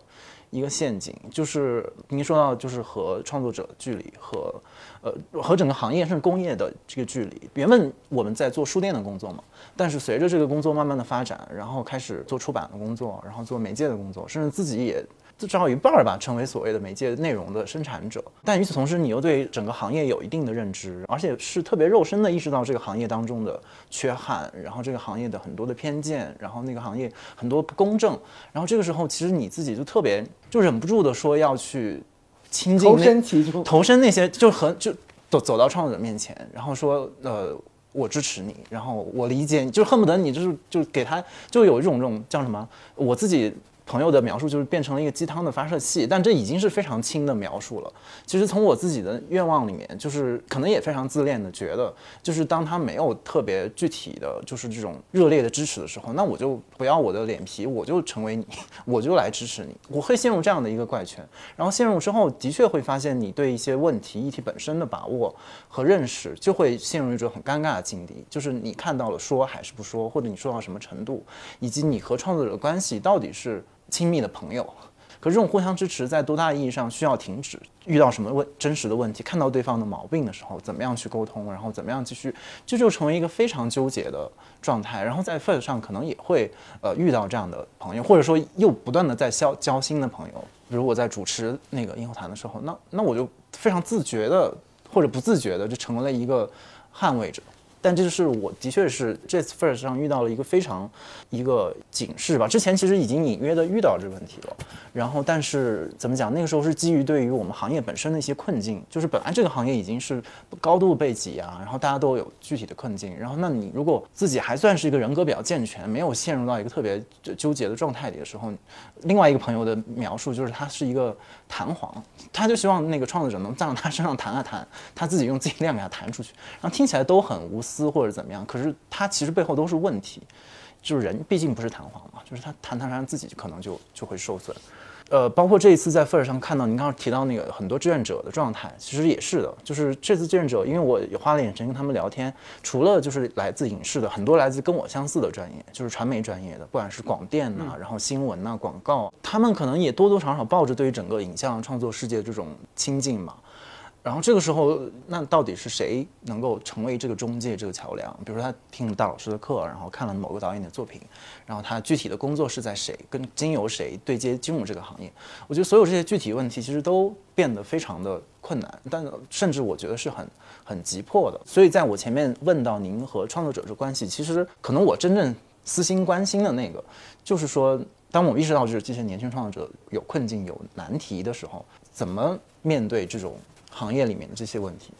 一个陷阱，就是您说到就是和创作者距离和呃和整个行业甚至工业的这个距离。原本我们在做书店的工作嘛，但是随着这个工作慢慢的发展，然后开始做出版的工作，然后做媒介的工作，甚至自己也。至少一半儿吧，成为所谓的媒介内容的生产者。但与此同时，你又对整个行业有一定的认知，而且是特别肉身的意识到这个行业当中的缺憾，然后这个行业的很多的偏见，然后那个行业很多不公正。然后这个时候，其实你自己就特别就忍不住的说要去亲近、投身其中、投身那些，就和就走走到创作者面前，然后说呃，我支持你，然后我理解你，就恨不得你就是就给他就有一种这种叫什么，我自己。朋友的描述就是变成了一个鸡汤的发射器，但这已经是非常轻的描述了。其实从我自己的愿望里面，就是可能也非常自恋的觉得，就是当他没有特别具体的就是这种热烈的支持的时候，那我就不要我的脸皮，我就成为你，(laughs) 我就来支持你。我会陷入这样的一个怪圈，然后陷入之后，的确会发现你对一些问题议题本身的把握和认识，就会陷入一种很尴尬的境地，就是你看到了说还是不说，或者你说到什么程度，以及你和创作者的关系到底是。亲密的朋友，可这种互相支持在多大意义上需要停止？遇到什么问真实的问题，看到对方的毛病的时候，怎么样去沟通？然后怎么样继续？这就成为一个非常纠结的状态。然后在 f i r 上可能也会呃遇到这样的朋友，或者说又不断的在交交新的朋友。比如我在主持那个硬后谈的时候，那那我就非常自觉的或者不自觉的就成为了一个捍卫者。但这就是我的确是这次 first 上遇到了一个非常一个警示吧。之前其实已经隐约的遇到这个问题了。然后，但是怎么讲？那个时候是基于对于我们行业本身的一些困境，就是本来这个行业已经是高度被挤压，然后大家都有具体的困境。然后，那你如果自己还算是一个人格比较健全，没有陷入到一个特别纠结的状态里的时候，另外一个朋友的描述就是他是一个弹簧，他就希望那个创作者能站到他身上弹啊弹，他自己用自己力量给他弹出去。然后听起来都很无私或者怎么样，可是它其实背后都是问题，就是人毕竟不是弹簧嘛，就是他弹弹弹自己可能就就会受损。呃，包括这一次在 f i r 上看到您刚刚提到那个很多志愿者的状态，其实也是的。就是这次志愿者，因为我也花了眼神跟他们聊天，除了就是来自影视的，很多来自跟我相似的专业，就是传媒专业的，不管是广电呐，然后新闻呐，广告，他们可能也多多少少抱着对于整个影像创作世界这种亲近嘛。然后这个时候，那到底是谁能够成为这个中介、这个桥梁？比如说他听了大老师的课，然后看了某个导演的作品，然后他具体的工作是在谁，跟经由谁对接进入这个行业？我觉得所有这些具体问题其实都变得非常的困难，但甚至我觉得是很很急迫的。所以在我前面问到您和创作者这关系，其实可能我真正私心关心的那个，就是说，当我意识到就是这些年轻创作者有困境、有难题的时候，怎么面对这种？行业里面的这些问题，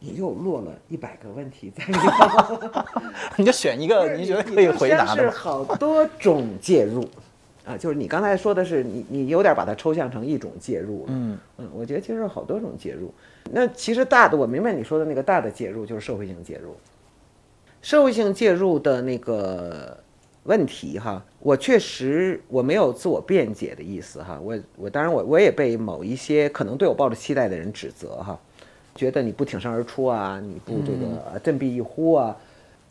你又落了一百个问题在里头，(laughs) 你就选一个你觉得可以回答的。是好多种介入啊，就是你刚才说的是你你有点把它抽象成一种介入。嗯嗯，我觉得其实好多种介入。那其实大的我明白你说的那个大的介入就是社会性介入，社会性介入的那个。问题哈，我确实我没有自我辩解的意思哈，我我当然我我也被某一些可能对我抱着期待的人指责哈，觉得你不挺身而出啊，你不这个振臂一呼啊，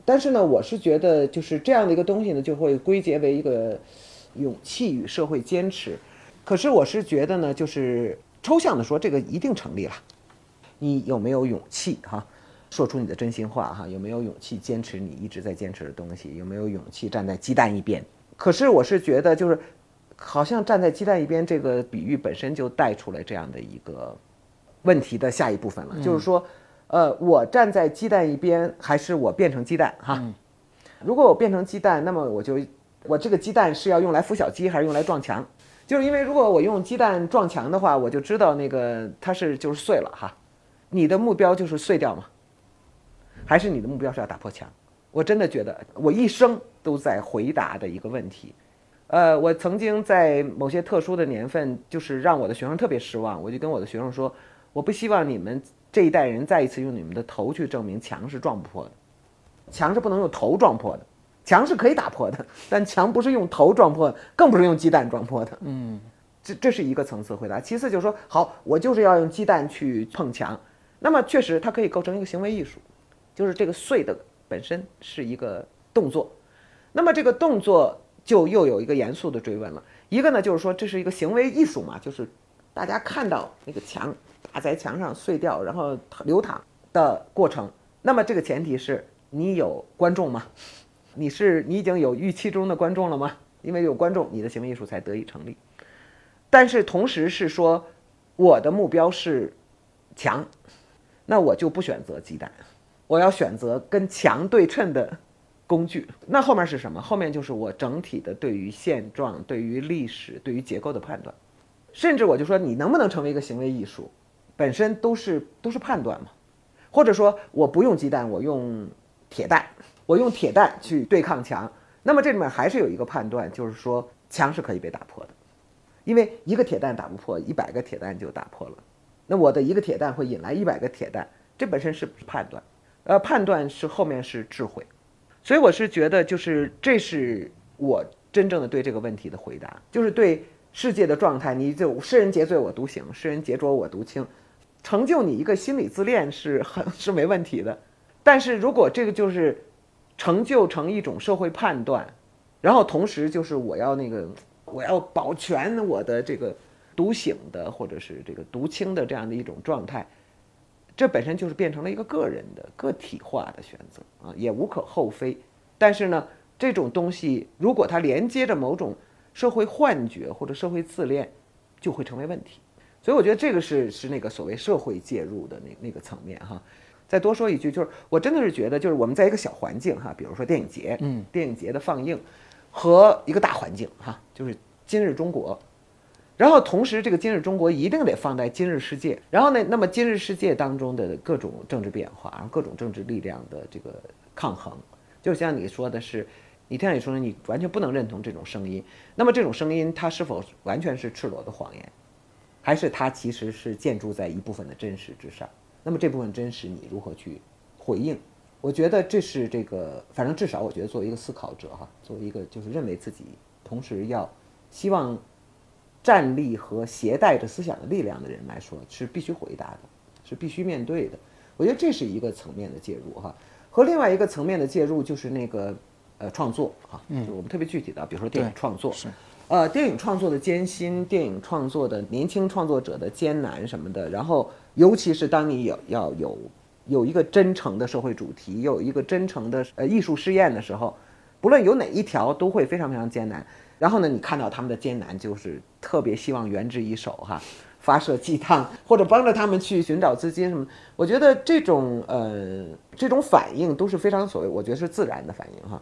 但是呢，我是觉得就是这样的一个东西呢，就会归结为一个勇气与社会坚持，可是我是觉得呢，就是抽象的说这个一定成立了，你有没有勇气哈？说出你的真心话哈，有没有勇气坚持你一直在坚持的东西？有没有勇气站在鸡蛋一边？可是我是觉得，就是好像站在鸡蛋一边这个比喻本身就带出来这样的一个问题的下一部分了，就是说，呃，我站在鸡蛋一边，还是我变成鸡蛋哈？如果我变成鸡蛋，那么我就我这个鸡蛋是要用来孵小鸡，还是用来撞墙？就是因为如果我用鸡蛋撞墙的话，我就知道那个它是就是碎了哈。你的目标就是碎掉嘛？还是你的目标是要打破墙？我真的觉得我一生都在回答的一个问题。呃，我曾经在某些特殊的年份，就是让我的学生特别失望。我就跟我的学生说，我不希望你们这一代人再一次用你们的头去证明墙是撞不破的，墙是不能用头撞破的，墙是可以打破的，(laughs) 但墙不是用头撞破，更不是用鸡蛋撞破的。嗯，这这是一个层次回答。其次就是说，好，我就是要用鸡蛋去碰墙，那么确实它可以构成一个行为艺术。就是这个碎的本身是一个动作，那么这个动作就又有一个严肃的追问了。一个呢，就是说这是一个行为艺术嘛，就是大家看到那个墙打在墙上碎掉，然后流淌的过程。那么这个前提是你有观众吗？你是你已经有预期中的观众了吗？因为有观众，你的行为艺术才得以成立。但是同时是说，我的目标是墙，那我就不选择鸡蛋。我要选择跟强对称的工具，那后面是什么？后面就是我整体的对于现状、对于历史、对于结构的判断，甚至我就说你能不能成为一个行为艺术，本身都是都是判断嘛。或者说我不用鸡蛋，我用铁蛋，我用铁蛋去对抗墙，那么这里面还是有一个判断，就是说墙是可以被打破的，因为一个铁蛋打不破，一百个铁蛋就打破了。那我的一个铁蛋会引来一百个铁蛋，这本身是判断，呃，判断是后面是智慧，所以我是觉得，就是这是我真正的对这个问题的回答，就是对世界的状态，你就世人皆醉我独醒，世人皆浊我独清，成就你一个心理自恋是很 (laughs) 是没问题的，但是如果这个就是成就成一种社会判断，然后同时就是我要那个我要保全我的这个。独醒的，或者是这个独清的这样的一种状态，这本身就是变成了一个个人的个体化的选择啊，也无可厚非。但是呢，这种东西如果它连接着某种社会幻觉或者社会自恋，就会成为问题。所以我觉得这个是是那个所谓社会介入的那那个层面哈。再多说一句，就是我真的是觉得，就是我们在一个小环境哈，比如说电影节，嗯，电影节的放映和一个大环境哈，就是今日中国。然后同时，这个今日中国一定得放在今日世界。然后呢，那么今日世界当中的各种政治变化，然后各种政治力量的这个抗衡，就像你说的是，你听你说你完全不能认同这种声音。那么这种声音，它是否完全是赤裸的谎言，还是它其实是建筑在一部分的真实之上？那么这部分真实，你如何去回应？我觉得这是这个，反正至少我觉得作为一个思考者哈，作为一个就是认为自己同时要希望。站立和携带着思想的力量的人来说，是必须回答的，是必须面对的。我觉得这是一个层面的介入哈，和另外一个层面的介入就是那个呃创作哈，嗯，我们特别具体的，比如说电影创作，是，呃，电影创作的艰辛，电影创作的年轻创作者的艰难什么的，然后尤其是当你有要有有一个真诚的社会主题，有一个真诚的呃艺术试验的时候，不论有哪一条都会非常非常艰难。然后呢，你看到他们的艰难，就是特别希望援之一手哈，发射鸡汤或者帮着他们去寻找资金什么。我觉得这种呃这种反应都是非常所谓，我觉得是自然的反应哈。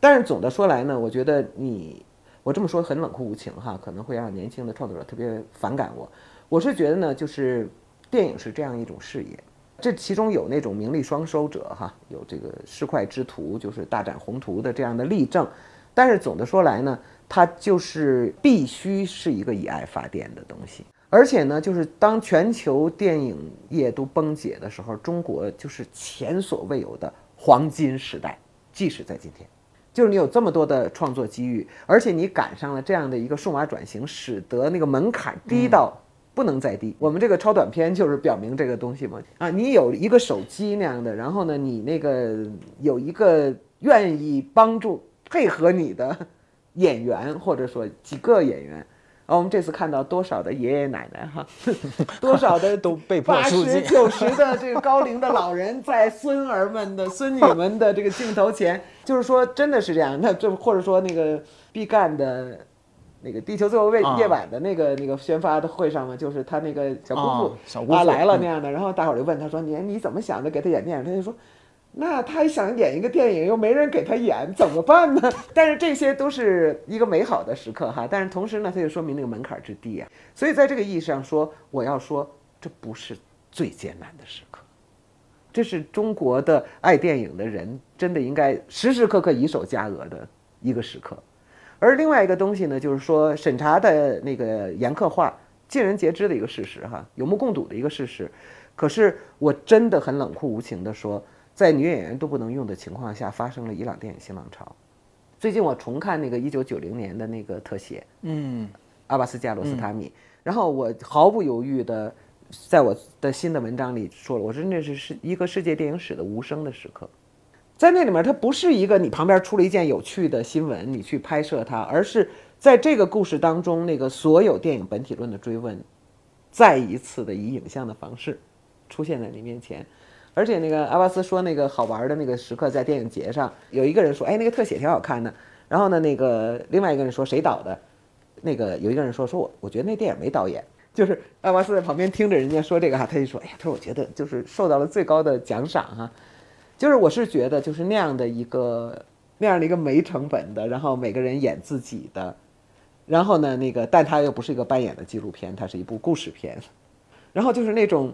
但是总的说来呢，我觉得你我这么说很冷酷无情哈，可能会让年轻的创作者特别反感我。我是觉得呢，就是电影是这样一种事业，这其中有那种名利双收者哈，有这个市侩之徒，就是大展宏图的这样的例证。但是总的说来呢。它就是必须是一个以爱发电的东西，而且呢，就是当全球电影业都崩解的时候，中国就是前所未有的黄金时代。即使在今天，就是你有这么多的创作机遇，而且你赶上了这样的一个数码转型，使得那个门槛低到不能再低。我们这个超短片就是表明这个东西嘛。啊，你有一个手机那样的，然后呢，你那个有一个愿意帮助配合你的。演员或者说几个演员，啊，我们这次看到多少的爷爷奶奶哈，(laughs) 多少的 (laughs) 都被八十 (laughs) 九十的这个高龄的老人，在孙儿们的孙女们的这个镜头前，就是说真的是这样。那这或者说那个毕赣的那个《地球最后夜夜晚》的那个那个宣发的会上嘛，就是他那个小姑父啊来了那样的，然后大伙儿就问他说：“你你怎么想的？给他演电影？”他就说。那他想演一个电影，又没人给他演，怎么办呢？(laughs) 但是这些都是一个美好的时刻哈。但是同时呢，它就说明那个门槛之低啊。所以在这个意义上说，我要说，这不是最艰难的时刻，这是中国的爱电影的人真的应该时时刻刻以手加额的一个时刻。而另外一个东西呢，就是说审查的那个严苛化，尽人皆知的一个事实哈，有目共睹的一个事实。可是我真的很冷酷无情地说。在女演员都不能用的情况下，发生了伊朗电影新浪潮。最近我重看那个一九九零年的那个特写，嗯，阿巴斯加罗斯塔米，然后我毫不犹豫的在我的新的文章里说了，我说那是是一个世界电影史的无声的时刻。在那里面，它不是一个你旁边出了一件有趣的新闻，你去拍摄它，而是在这个故事当中，那个所有电影本体论的追问，再一次的以影像的方式出现在你面前。而且那个阿巴斯说那个好玩的那个时刻在电影节上，有一个人说，哎，那个特写挺好看的。然后呢，那个另外一个人说谁导的？那个有一个人说，说我我觉得那电影没导演，就是阿巴斯在旁边听着人家说这个哈，他就说，哎呀，他说我觉得就是受到了最高的奖赏哈，就是我是觉得就是那样的一个那样的一个没成本的，然后每个人演自己的，然后呢那个但他又不是一个扮演的纪录片，它是一部故事片，然后就是那种。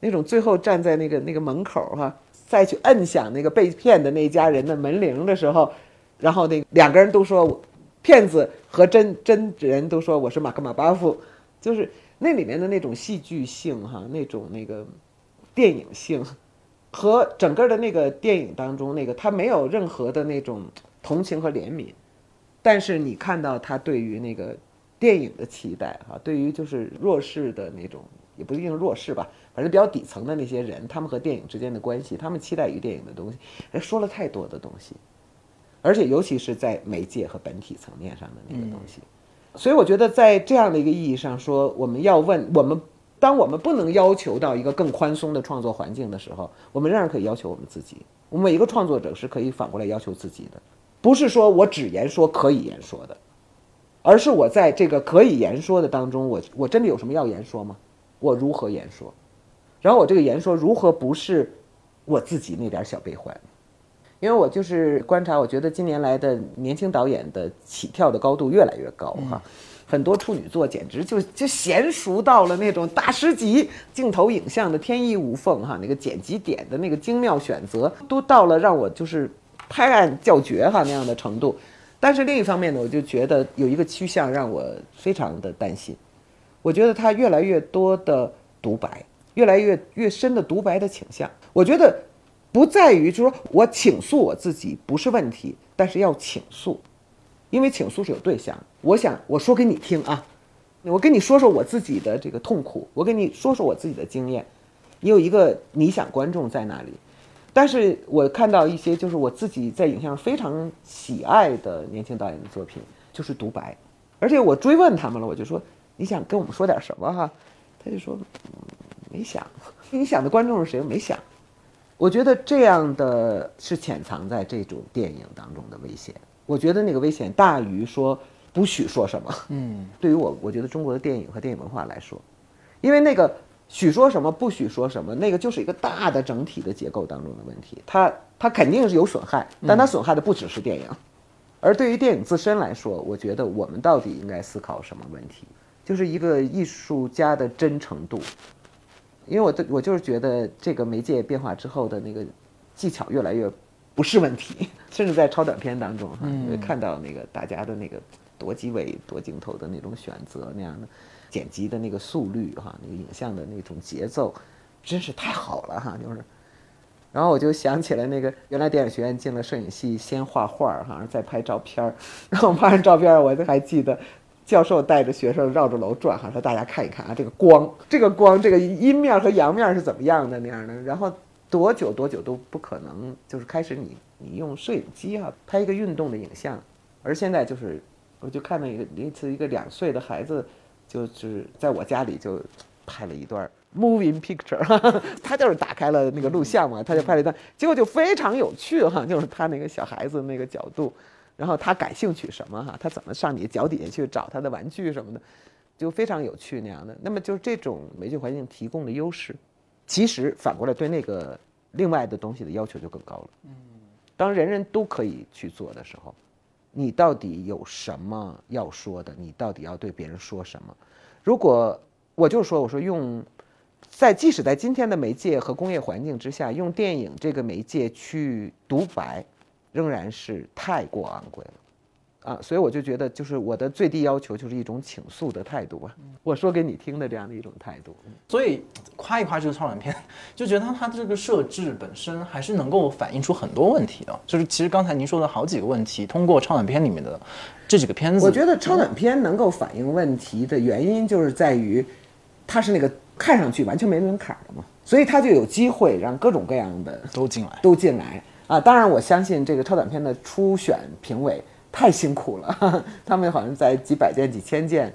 那种最后站在那个那个门口哈，再去摁响那个被骗的那家人的门铃的时候，然后那两个人都说我，骗子和真真人都说我是马克马巴夫，就是那里面的那种戏剧性哈，那种那个电影性，和整个的那个电影当中那个他没有任何的那种同情和怜悯，但是你看到他对于那个电影的期待哈，对于就是弱势的那种。也不一定弱势吧，反正比较底层的那些人，他们和电影之间的关系，他们期待于电影的东西，哎，说了太多的东西，而且尤其是在媒介和本体层面上的那个东西，所以我觉得在这样的一个意义上说，我们要问我们，当我们不能要求到一个更宽松的创作环境的时候，我们仍然可以要求我们自己。我们每一个创作者是可以反过来要求自己的，不是说我只言说可以言说的，而是我在这个可以言说的当中，我我真的有什么要言说吗？我如何言说？然后我这个言说如何不是我自己那点小悲欢？因为我就是观察，我觉得近年来的年轻导演的起跳的高度越来越高哈，很多处女作简直就就娴熟到了那种大师级镜头影像的天衣无缝哈，那个剪辑点的那个精妙选择都到了让我就是拍案叫绝哈那样的程度。但是另一方面呢，我就觉得有一个趋向让我非常的担心。我觉得他越来越多的独白，越来越越深的独白的倾向。我觉得不在于就是说我倾诉我自己不是问题，但是要倾诉，因为倾诉是有对象。我想我说给你听啊，我跟你说说我自己的这个痛苦，我跟你说说我自己的经验。你有一个理想观众在那里，但是我看到一些就是我自己在影像上非常喜爱的年轻导演的作品，就是独白，而且我追问他们了，我就说。你想跟我们说点什么哈？他就说，没想。你想的观众是谁？没想。我觉得这样的是潜藏在这种电影当中的危险。我觉得那个危险大于说不许说什么。嗯，对于我，我觉得中国的电影和电影文化来说，因为那个许说什么不许说什么，那个就是一个大的整体的结构当中的问题。它它肯定是有损害，但它损害的不只是电影。而对于电影自身来说，我觉得我们到底应该思考什么问题？就是一个艺术家的真诚度，因为我对我就是觉得这个媒介变化之后的那个技巧越来越不是问题，甚至在超短片当中哈，会看到那个大家的那个多机位、多镜头的那种选择那样的剪辑的那个速率哈，那个影像的那种节奏，真是太好了哈，就是，然后我就想起来那个原来电影学院进了摄影系，先画画哈，再拍照片儿，然后拍完照片儿我都还记得。教授带着学生绕着楼转，哈，说大家看一看啊，这个光，这个光，这个阴面和阳面是怎么样的那样的。然后多久多久都不可能，就是开始你你用摄影机啊拍一个运动的影像，而现在就是，我就看到一个一次一个两岁的孩子，就是在我家里就拍了一段 moving picture，(laughs) 他就是打开了那个录像嘛，他就拍了一段，结果就非常有趣哈，就是他那个小孩子那个角度。然后他感兴趣什么哈？他怎么上你脚底下去找他的玩具什么的，就非常有趣那样的。那么就是这种媒介环境提供的优势，其实反过来对那个另外的东西的要求就更高了。嗯，当人人都可以去做的时候，你到底有什么要说的？你到底要对别人说什么？如果我就说，我说用在即使在今天的媒介和工业环境之下，用电影这个媒介去独白。仍然是太过昂贵了，啊，所以我就觉得，就是我的最低要求就是一种倾诉的态度吧，我说给你听的这样的一种态度。所以夸一夸这个超短片，就觉得它它这个设置本身还是能够反映出很多问题的。就是其实刚才您说的好几个问题，通过超短片里面的这几个片子，我觉得超短片能够反映问题的原因就是在于，它是那个看上去完全没门槛的嘛，所以它就有机会让各种各样的都进来，都进来。啊，当然，我相信这个超短片的初选评委太辛苦了，他们好像在几百件、几千件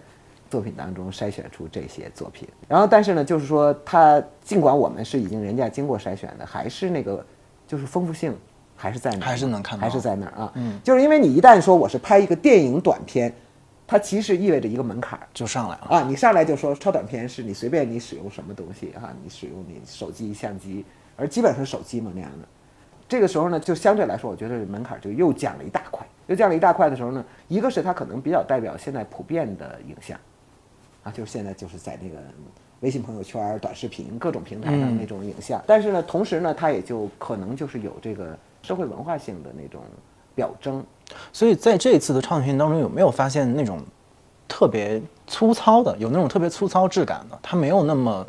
作品当中筛选出这些作品。然后，但是呢，就是说，它尽管我们是已经人家经过筛选的，还是那个，就是丰富性还是在那儿，还是能看到，还是在那儿啊。嗯，就是因为你一旦说我是拍一个电影短片，它其实意味着一个门槛就上来了啊。你上来就说超短片是你随便你使用什么东西哈，你使用你手机、相机，而基本上是手机嘛那样的。这个时候呢，就相对来说，我觉得门槛就又降了一大块。又降了一大块的时候呢，一个是它可能比较代表现在普遍的影像，啊，就是现在就是在那个微信朋友圈、短视频各种平台上那种影像。但是呢，同时呢，它也就可能就是有这个社会文化性的那种表征。所以在这一次的超短片当中，有没有发现那种特别粗糙的，有那种特别粗糙质感的？它没有那么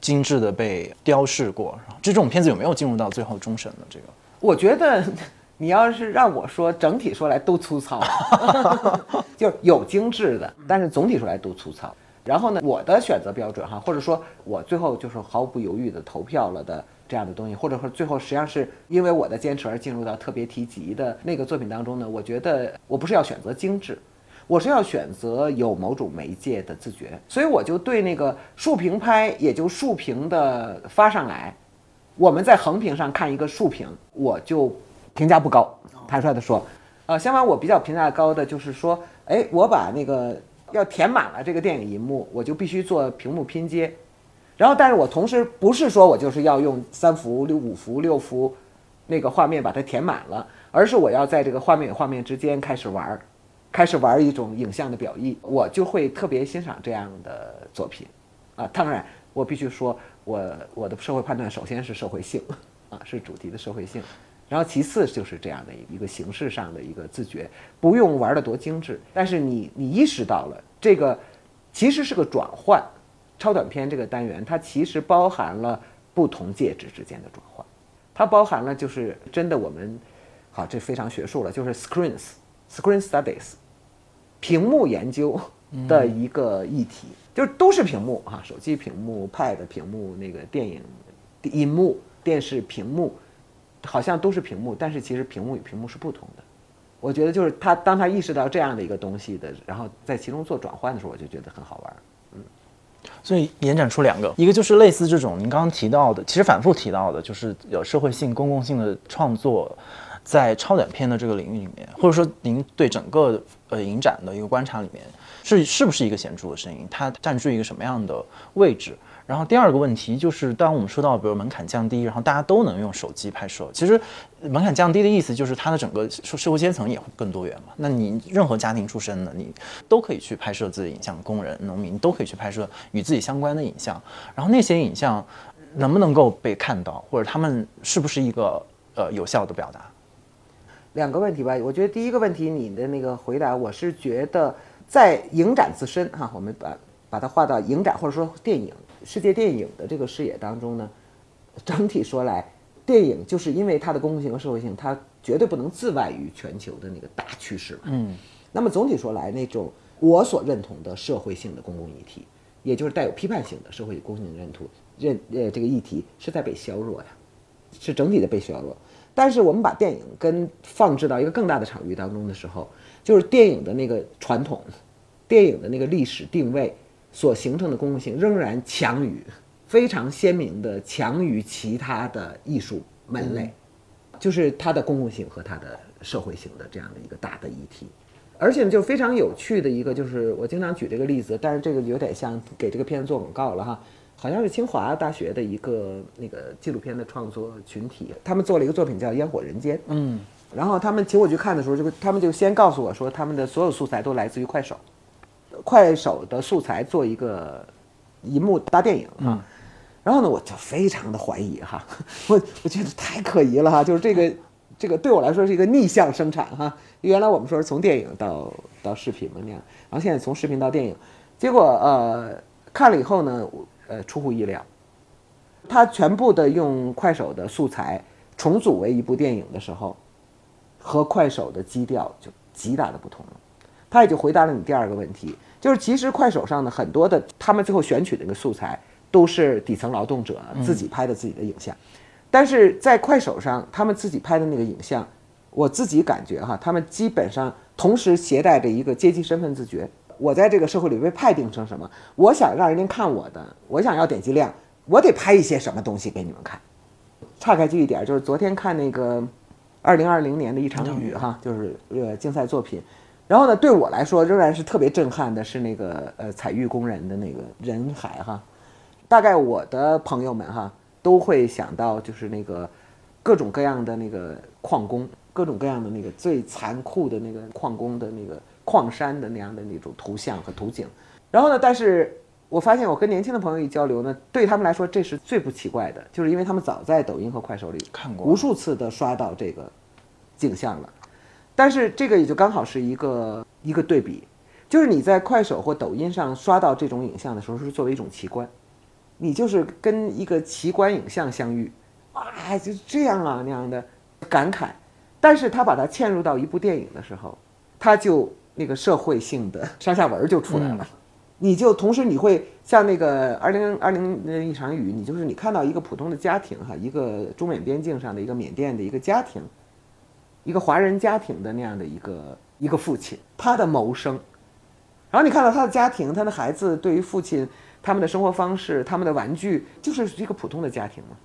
精致的被雕饰过。这种片子有没有进入到最后终审的这个？我觉得，(laughs) 你要是让我说，整体说来都粗糙，(laughs) 就是有精致的，但是总体说来都粗糙。然后呢，我的选择标准哈，或者说我最后就是毫不犹豫的投票了的这样的东西，或者说最后实际上是因为我的坚持而进入到特别提及的那个作品当中呢，我觉得我不是要选择精致，我是要选择有某种媒介的自觉，所以我就对那个竖屏拍，也就竖屏的发上来，我们在横屏上看一个竖屏，我就评价不高，坦率的说，呃，相反我比较评价高的就是说，哎，我把那个。要填满了这个电影银幕，我就必须做屏幕拼接，然后，但是我同时不是说我就是要用三幅、六五幅、六幅那个画面把它填满了，而是我要在这个画面与画面之间开始玩儿，开始玩一种影像的表意，我就会特别欣赏这样的作品，啊，当然我必须说，我我的社会判断首先是社会性，啊，是主题的社会性。然后其次就是这样的一个形式上的一个自觉，不用玩的多精致，但是你你意识到了这个其实是个转换，超短片这个单元它其实包含了不同介质之间的转换，它包含了就是真的我们好这非常学术了，就是 screens screen studies 屏幕研究的一个议题，就是都是屏幕哈，手机屏幕、pad 屏幕、那个电影银幕、电视屏幕。好像都是屏幕，但是其实屏幕与屏幕是不同的。我觉得就是他当他意识到这样的一个东西的，然后在其中做转换的时候，我就觉得很好玩。嗯，所以延展出两个，一个就是类似这种您刚刚提到的，其实反复提到的，就是有社会性、公共性的创作，在超短片的这个领域里面，或者说您对整个呃影展的一个观察里面，是是不是一个显著的声音？它占据一个什么样的位置？然后第二个问题就是，当我们说到比如门槛降低，然后大家都能用手机拍摄，其实门槛降低的意思就是它的整个社社会阶层也会更多元嘛。那你任何家庭出身的，你都可以去拍摄自己影像，工人、农民都可以去拍摄与自己相关的影像。然后那些影像能不能够被看到，或者他们是不是一个呃有效的表达？两个问题吧，我觉得第一个问题你的那个回答，我是觉得在影展自身哈，我们把把它划到影展或者说电影。世界电影的这个视野当中呢，整体说来，电影就是因为它的公共性和社会性，它绝对不能自外于全球的那个大趋势。嗯，那么总体说来，那种我所认同的社会性的公共议题，也就是带有批判性的社会公共认同认呃这个议题是在被削弱呀，是整体的被削弱。但是我们把电影跟放置到一个更大的场域当中的时候，就是电影的那个传统，电影的那个历史定位。所形成的公共性仍然强于，非常鲜明的强于其他的艺术门类，就是它的公共性和它的社会性的这样的一个大的议题，而且呢，就非常有趣的一个，就是我经常举这个例子，但是这个有点像给这个片子做广告了哈，好像是清华大学的一个那个纪录片的创作群体，他们做了一个作品叫《烟火人间》，嗯，然后他们请我去看的时候，就他们就先告诉我说，他们的所有素材都来自于快手。快手的素材做一个银幕大电影哈，然后呢，我就非常的怀疑哈，(laughs) 我我觉得太可疑了哈，就是这个这个对我来说是一个逆向生产哈，原来我们说是从电影到到视频嘛那样，然后现在从视频到电影，结果呃看了以后呢，呃出乎意料，他全部的用快手的素材重组为一部电影的时候，和快手的基调就极大的不同了，他也就回答了你第二个问题。就是其实快手上的很多的，他们最后选取的那个素材都是底层劳动者自己拍的自己的影像，但是在快手上，他们自己拍的那个影像，我自己感觉哈，他们基本上同时携带着一个阶级身份自觉。我在这个社会里被派定成什么？我想让人家看我的，我想要点击量，我得拍一些什么东西给你们看。岔开去一点，就是昨天看那个二零二零年的一场雨哈，就是呃竞赛作品。然后呢，对我来说仍然是特别震撼的，是那个呃采玉工人的那个人海哈，大概我的朋友们哈都会想到就是那个各种各样的那个矿工，各种各样的那个最残酷的那个矿工的那个矿山的那样的那种图像和图景。然后呢，但是我发现我跟年轻的朋友一交流呢，对他们来说这是最不奇怪的，就是因为他们早在抖音和快手里看过无数次的刷到这个景象了。但是这个也就刚好是一个一个对比，就是你在快手或抖音上刷到这种影像的时候，是作为一种奇观，你就是跟一个奇观影像相遇，哇，就这样啊那样的感慨。但是他把它嵌入到一部电影的时候，他就那个社会性的上下文就出来了，你就同时你会像那个二零二零的一场雨，你就是你看到一个普通的家庭哈，一个中缅边境上的一个缅甸的一个家庭。一个华人家庭的那样的一个一个父亲，他的谋生，然后你看到他的家庭，他的孩子对于父亲他们的生活方式，他们的玩具，就是一个普通的家庭嘛。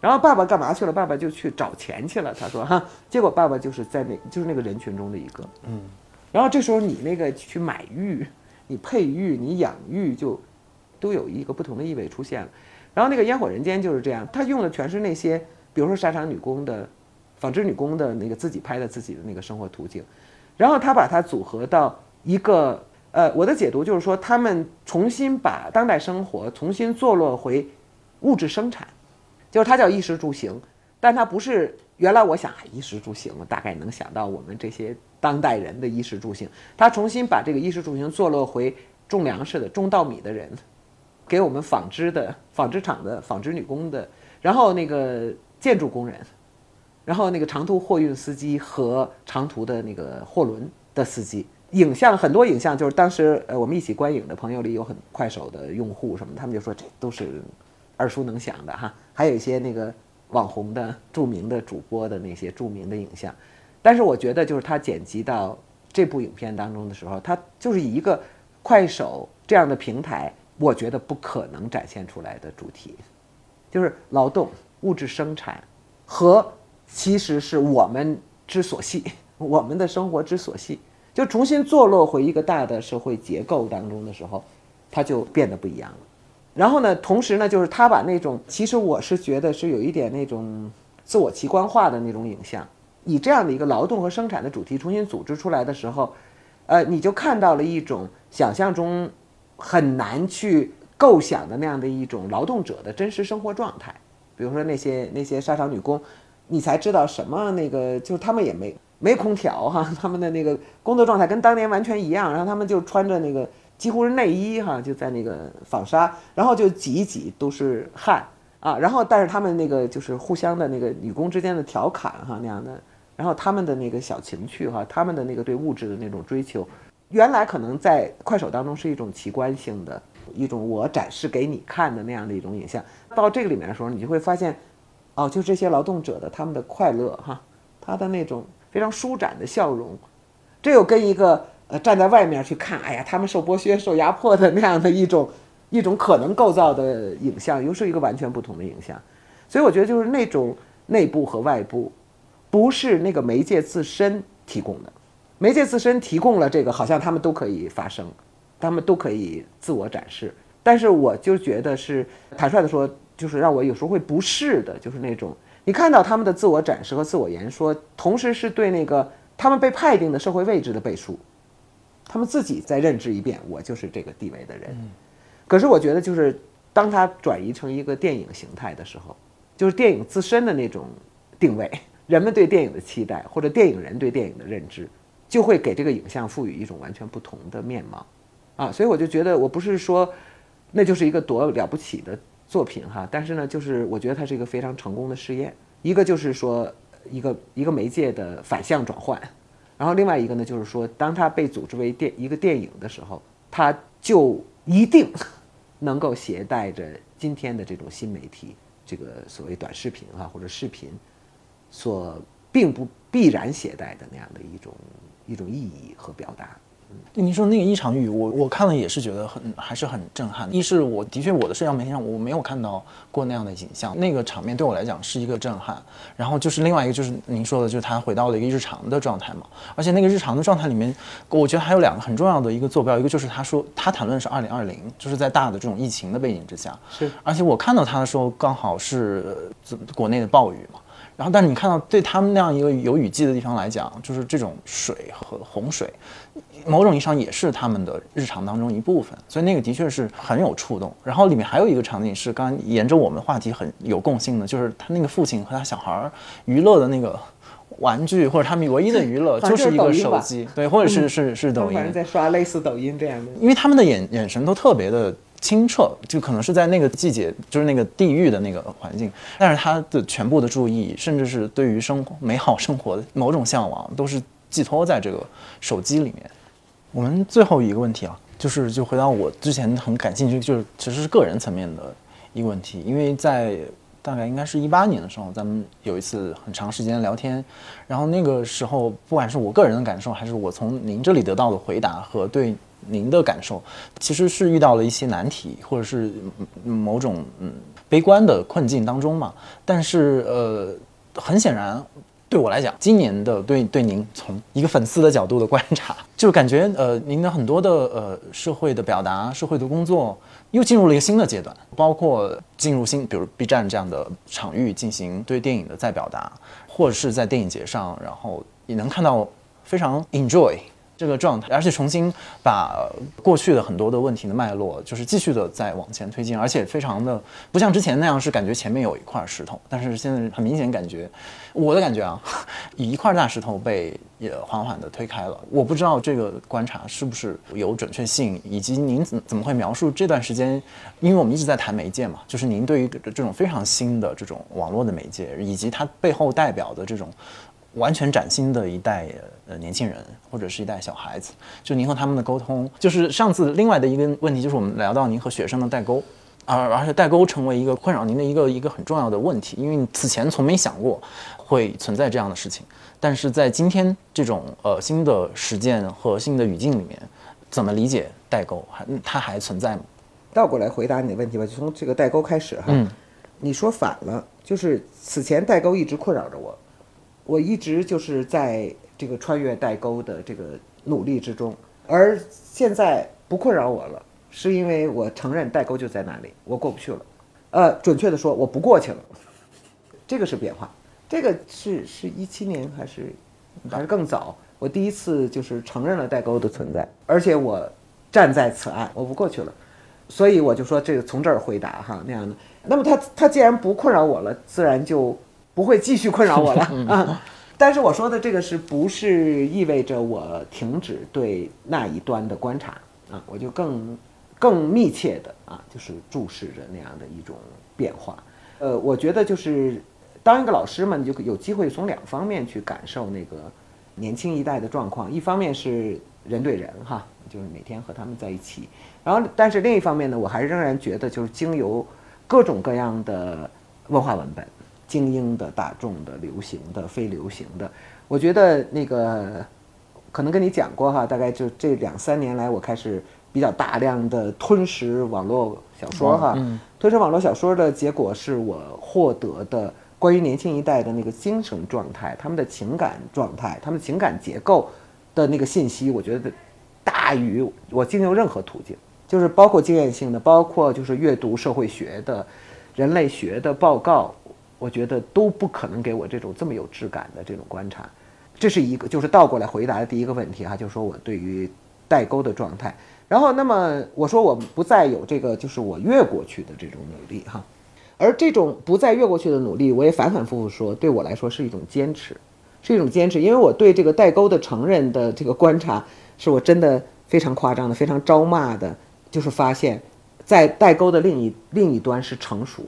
然后爸爸干嘛去了？爸爸就去找钱去了。他说哈，结果爸爸就是在那，就是那个人群中的一个。嗯。然后这时候你那个去买玉，你配玉，你养玉，就都有一个不同的意味出现了。然后那个烟火人间就是这样，他用的全是那些，比如说沙场女工的。纺织女工的那个自己拍的自己的那个生活图景，然后他把它组合到一个呃，我的解读就是说，他们重新把当代生活重新坐落回物质生产，就是它叫衣食住行，但它不是原来我想衣食住行，我大概能想到我们这些当代人的衣食住行，他重新把这个衣食住行坐落回种粮食的、种稻米的人，给我们纺织的纺织厂的纺织女工的，然后那个建筑工人。然后那个长途货运司机和长途的那个货轮的司机，影像很多影像就是当时呃我们一起观影的朋友里有很快手的用户什么，他们就说这都是耳熟能详的哈，还有一些那个网红的著名的主播的那些著名的影像，但是我觉得就是他剪辑到这部影片当中的时候，他就是以一个快手这样的平台，我觉得不可能展现出来的主题，就是劳动物质生产和。其实是我们之所系，我们的生活之所系，就重新坐落回一个大的社会结构当中的时候，它就变得不一样了。然后呢，同时呢，就是他把那种其实我是觉得是有一点那种自我奇观化的那种影像，以这样的一个劳动和生产的主题重新组织出来的时候，呃，你就看到了一种想象中很难去构想的那样的一种劳动者的真实生活状态，比如说那些那些沙场女工。你才知道什么那个，就是他们也没没空调哈，他们的那个工作状态跟当年完全一样，然后他们就穿着那个几乎是内衣哈，就在那个纺纱，然后就挤一挤都是汗啊，然后但是他们那个就是互相的那个女工之间的调侃哈那样的，然后他们的那个小情趣哈，他们的那个对物质的那种追求，原来可能在快手当中是一种奇观性的一种我展示给你看的那样的一种影像，到这个里面的时候，你就会发现。哦，就这些劳动者的他们的快乐哈，他的那种非常舒展的笑容，这又跟一个呃站在外面去看，哎呀，他们受剥削、受压迫的那样的一种一种可能构造的影像，又是一个完全不同的影像。所以我觉得就是那种内部和外部，不是那个媒介自身提供的，媒介自身提供了这个，好像他们都可以发声，他们都可以自我展示。但是我就觉得是坦率的说。就是让我有时候会不适的，就是那种你看到他们的自我展示和自我言说，同时是对那个他们被判定的社会位置的背书，他们自己再认知一遍，我就是这个地位的人。可是我觉得，就是当他转移成一个电影形态的时候，就是电影自身的那种定位，人们对电影的期待，或者电影人对电影的认知，就会给这个影像赋予一种完全不同的面貌。啊，所以我就觉得，我不是说那就是一个多了不起的。作品哈，但是呢，就是我觉得它是一个非常成功的试验。一个就是说，一个一个媒介的反向转换，然后另外一个呢，就是说，当它被组织为电一个电影的时候，它就一定能够携带着今天的这种新媒体，这个所谓短视频啊或者视频，所并不必然携带的那样的一种一种意义和表达。您说那个一场雨，我我看了也是觉得很还是很震撼。一是我的确我的社交媒体上我没有看到过那样的景象，那个场面对我来讲是一个震撼。然后就是另外一个就是您说的，就是他回到了一个日常的状态嘛。而且那个日常的状态里面，我觉得还有两个很重要的一个坐标，一个就是他说他谈论的是二零二零，就是在大的这种疫情的背景之下。是。而且我看到他的时候刚好是国内的暴雨嘛。然后，但是你看到对他们那样一个有雨季的地方来讲，就是这种水和洪水。某种意义上也是他们的日常当中一部分，所以那个的确是很有触动。然后里面还有一个场景是刚沿着我们话题很有共性的，就是他那个父亲和他小孩儿娱乐的那个玩具或者他们唯一的娱乐就是一个手机，对，或者是是是抖音在刷类似抖音这样的。因为他们的眼眼神都特别的清澈，就可能是在那个季节，就是那个地域的那个环境，但是他的全部的注意，甚至是对于生活美好生活的某种向往，都是寄托在这个手机里面。我们最后一个问题啊，就是就回到我之前很感兴趣，就是其实是个人层面的一个问题，因为在大概应该是一八年的时候，咱们有一次很长时间聊天，然后那个时候不管是我个人的感受，还是我从您这里得到的回答和对您的感受，其实是遇到了一些难题，或者是某种嗯悲观的困境当中嘛。但是呃，很显然，对我来讲，今年的对对您从一个粉丝的角度的观察，(laughs) 就感觉呃您的很多的呃社会的表达、社会的工作又进入了一个新的阶段，包括进入新，比如 B 站这样的场域进行对电影的再表达，或者是在电影节上，然后也能看到非常 enjoy 这个状态，而且重新把过去的很多的问题的脉络，就是继续的在往前推进，而且非常的不像之前那样是感觉前面有一块石头，但是现在很明显感觉，我的感觉啊，(laughs) 一块大石头被也缓缓的推开了。我不知道这个观察是不是有准确性，以及您怎怎么会描述这段时间？因为我们一直在谈媒介嘛，就是您对于这种非常新的这种网络的媒介，以及它背后代表的这种完全崭新的一代呃年轻人或者是一代小孩子，就您和他们的沟通，就是上次另外的一个问题就是我们聊到您和学生的代沟。而而且代沟成为一个困扰您的一个一个很重要的问题，因为你此前从没想过会存在这样的事情，但是在今天这种呃新的实践和新的语境里面，怎么理解代沟？还它还存在吗？倒过来回答你的问题吧，就从这个代沟开始哈。嗯你说反了，就是此前代沟一直困扰着我，我一直就是在这个穿越代沟的这个努力之中，而现在不困扰我了，是因为我承认代沟就在那里，我过不去了。呃，准确的说，我不过去了，(laughs) 这个是变化。这个是是一七年还是还是更早？我第一次就是承认了代沟的存在，而且我站在此岸，我不过去了。所以我就说这个从这儿回答哈那样的。那么他他既然不困扰我了，自然就不会继续困扰我了 (laughs) 啊。但是我说的这个是不是意味着我停止对那一端的观察啊？我就更更密切的啊，就是注视着那样的一种变化。呃，我觉得就是当一个老师嘛，你就有机会从两方面去感受那个年轻一代的状况。一方面是人对人哈，就是每天和他们在一起。然后，但是另一方面呢，我还是仍然觉得，就是经由各种各样的文化文本，精英的、大众的、流行的、非流行的，我觉得那个可能跟你讲过哈，大概就这两三年来，我开始比较大量的吞食网络小说哈。吞食网络小说的结果是我获得的关于年轻一代的那个精神状态、他们的情感状态、他们情感结构的那个信息，我觉得大于我经由任何途径。就是包括经验性的，包括就是阅读社会学的、人类学的报告，我觉得都不可能给我这种这么有质感的这种观察。这是一个，就是倒过来回答的第一个问题哈，就是说我对于代沟的状态。然后，那么我说我不再有这个，就是我越过去的这种努力哈。而这种不再越过去的努力，我也反反复复说，对我来说是一种坚持，是一种坚持，因为我对这个代沟的承认的这个观察，是我真的非常夸张的、非常招骂的。就是发现，在代沟的另一另一端是成熟，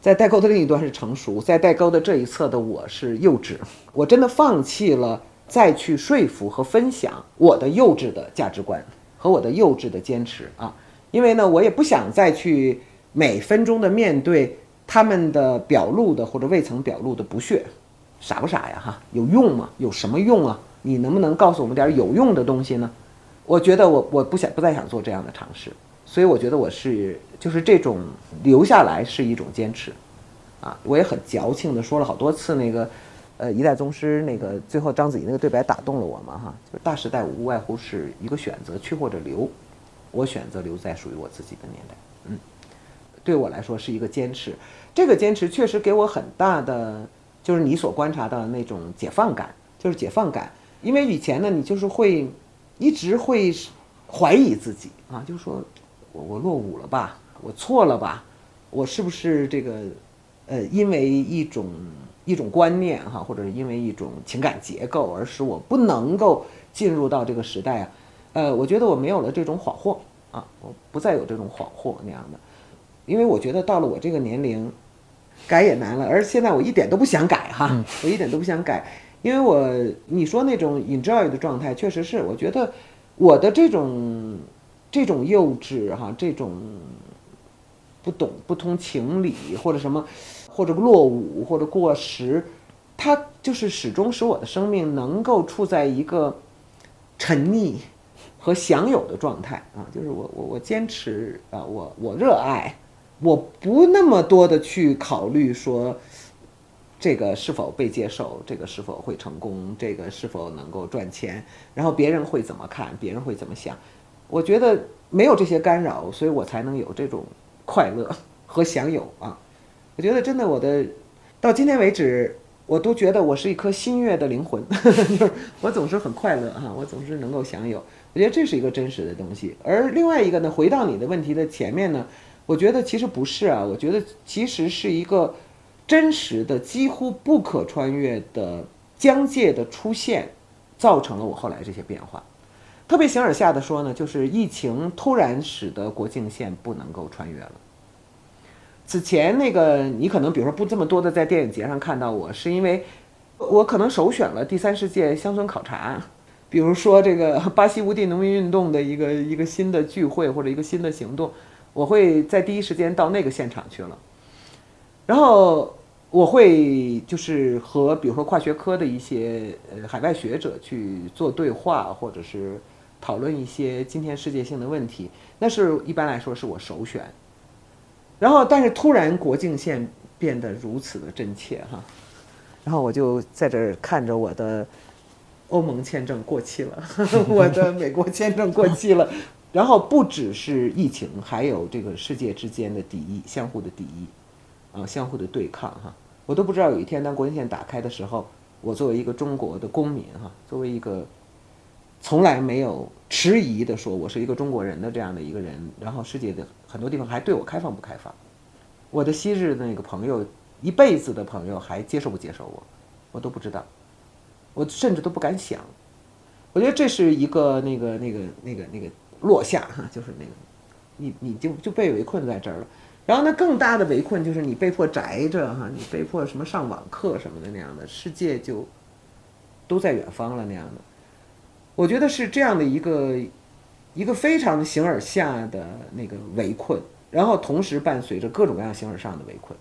在代沟的另一端是成熟，在代沟的这一侧的我是幼稚。我真的放弃了再去说服和分享我的幼稚的价值观和我的幼稚的坚持啊，因为呢，我也不想再去每分钟的面对他们的表露的或者未曾表露的不屑，傻不傻呀？哈，有用吗？有什么用啊？你能不能告诉我们点有用的东西呢？我觉得我我不想不再想做这样的尝试。所以我觉得我是就是这种留下来是一种坚持，啊，我也很矫情的说了好多次那个，呃，一代宗师那个最后章子怡那个对白打动了我嘛哈，就是大时代无外乎是一个选择去或者留，我选择留在属于我自己的年代，嗯，对我来说是一个坚持，这个坚持确实给我很大的就是你所观察到的那种解放感，就是解放感，因为以前呢你就是会一直会怀疑自己啊，就是说。我我落伍了吧？我错了吧？我是不是这个，呃，因为一种一种观念哈，或者是因为一种情感结构，而使我不能够进入到这个时代啊。呃，我觉得我没有了这种恍惚啊，我不再有这种恍惚那样的，因为我觉得到了我这个年龄，改也难了。而现在我一点都不想改哈，我一点都不想改，因为我你说那种 enjoy 的状态，确实是我觉得我的这种这种幼稚哈，这种不懂不通情理或者什么，或者落伍或者过时，它就是始终使我的生命能够处在一个沉溺。和享有的状态啊，就是我我我坚持啊，我我热爱，我不那么多的去考虑说，这个是否被接受，这个是否会成功，这个是否能够赚钱，然后别人会怎么看，别人会怎么想，我觉得没有这些干扰，所以我才能有这种快乐和享有啊。我觉得真的，我的到今天为止。我都觉得我是一颗新月的灵魂，(laughs) 就是我总是很快乐哈，我总是能够享有。我觉得这是一个真实的东西。而另外一个呢，回到你的问题的前面呢，我觉得其实不是啊，我觉得其实是一个真实的、几乎不可穿越的疆界的出现，造成了我后来这些变化。特别形而下的说呢，就是疫情突然使得国境线不能够穿越了。此前那个你可能比如说不这么多的在电影节上看到我，是因为我可能首选了第三世界乡村考察，比如说这个巴西无地农民运动的一个一个新的聚会或者一个新的行动，我会在第一时间到那个现场去了，然后我会就是和比如说跨学科的一些呃海外学者去做对话，或者是讨论一些今天世界性的问题，那是一般来说是我首选。然后，但是突然国境线变得如此的真切哈，然后我就在这儿看着我的欧盟签证过期了，(laughs) 我的美国签证过期了，(laughs) 然后不只是疫情，还有这个世界之间的敌意，相互的敌意，啊，相互的对抗哈，我都不知道有一天当国境线打开的时候，我作为一个中国的公民哈，作为一个从来没有迟疑的说我是一个中国人的这样的一个人，然后世界的。很多地方还对我开放不开放？我的昔日的那个朋友，一辈子的朋友还接受不接受我？我都不知道，我甚至都不敢想。我觉得这是一个那个那个那个那个落下哈，就是那个你你就就被围困在这儿了。然后呢，更大的围困就是你被迫宅着哈，你被迫什么上网课什么的那样的，世界就都在远方了那样的。我觉得是这样的一个。一个非常形而下的那个围困，然后同时伴随着各种各样形而上的围困。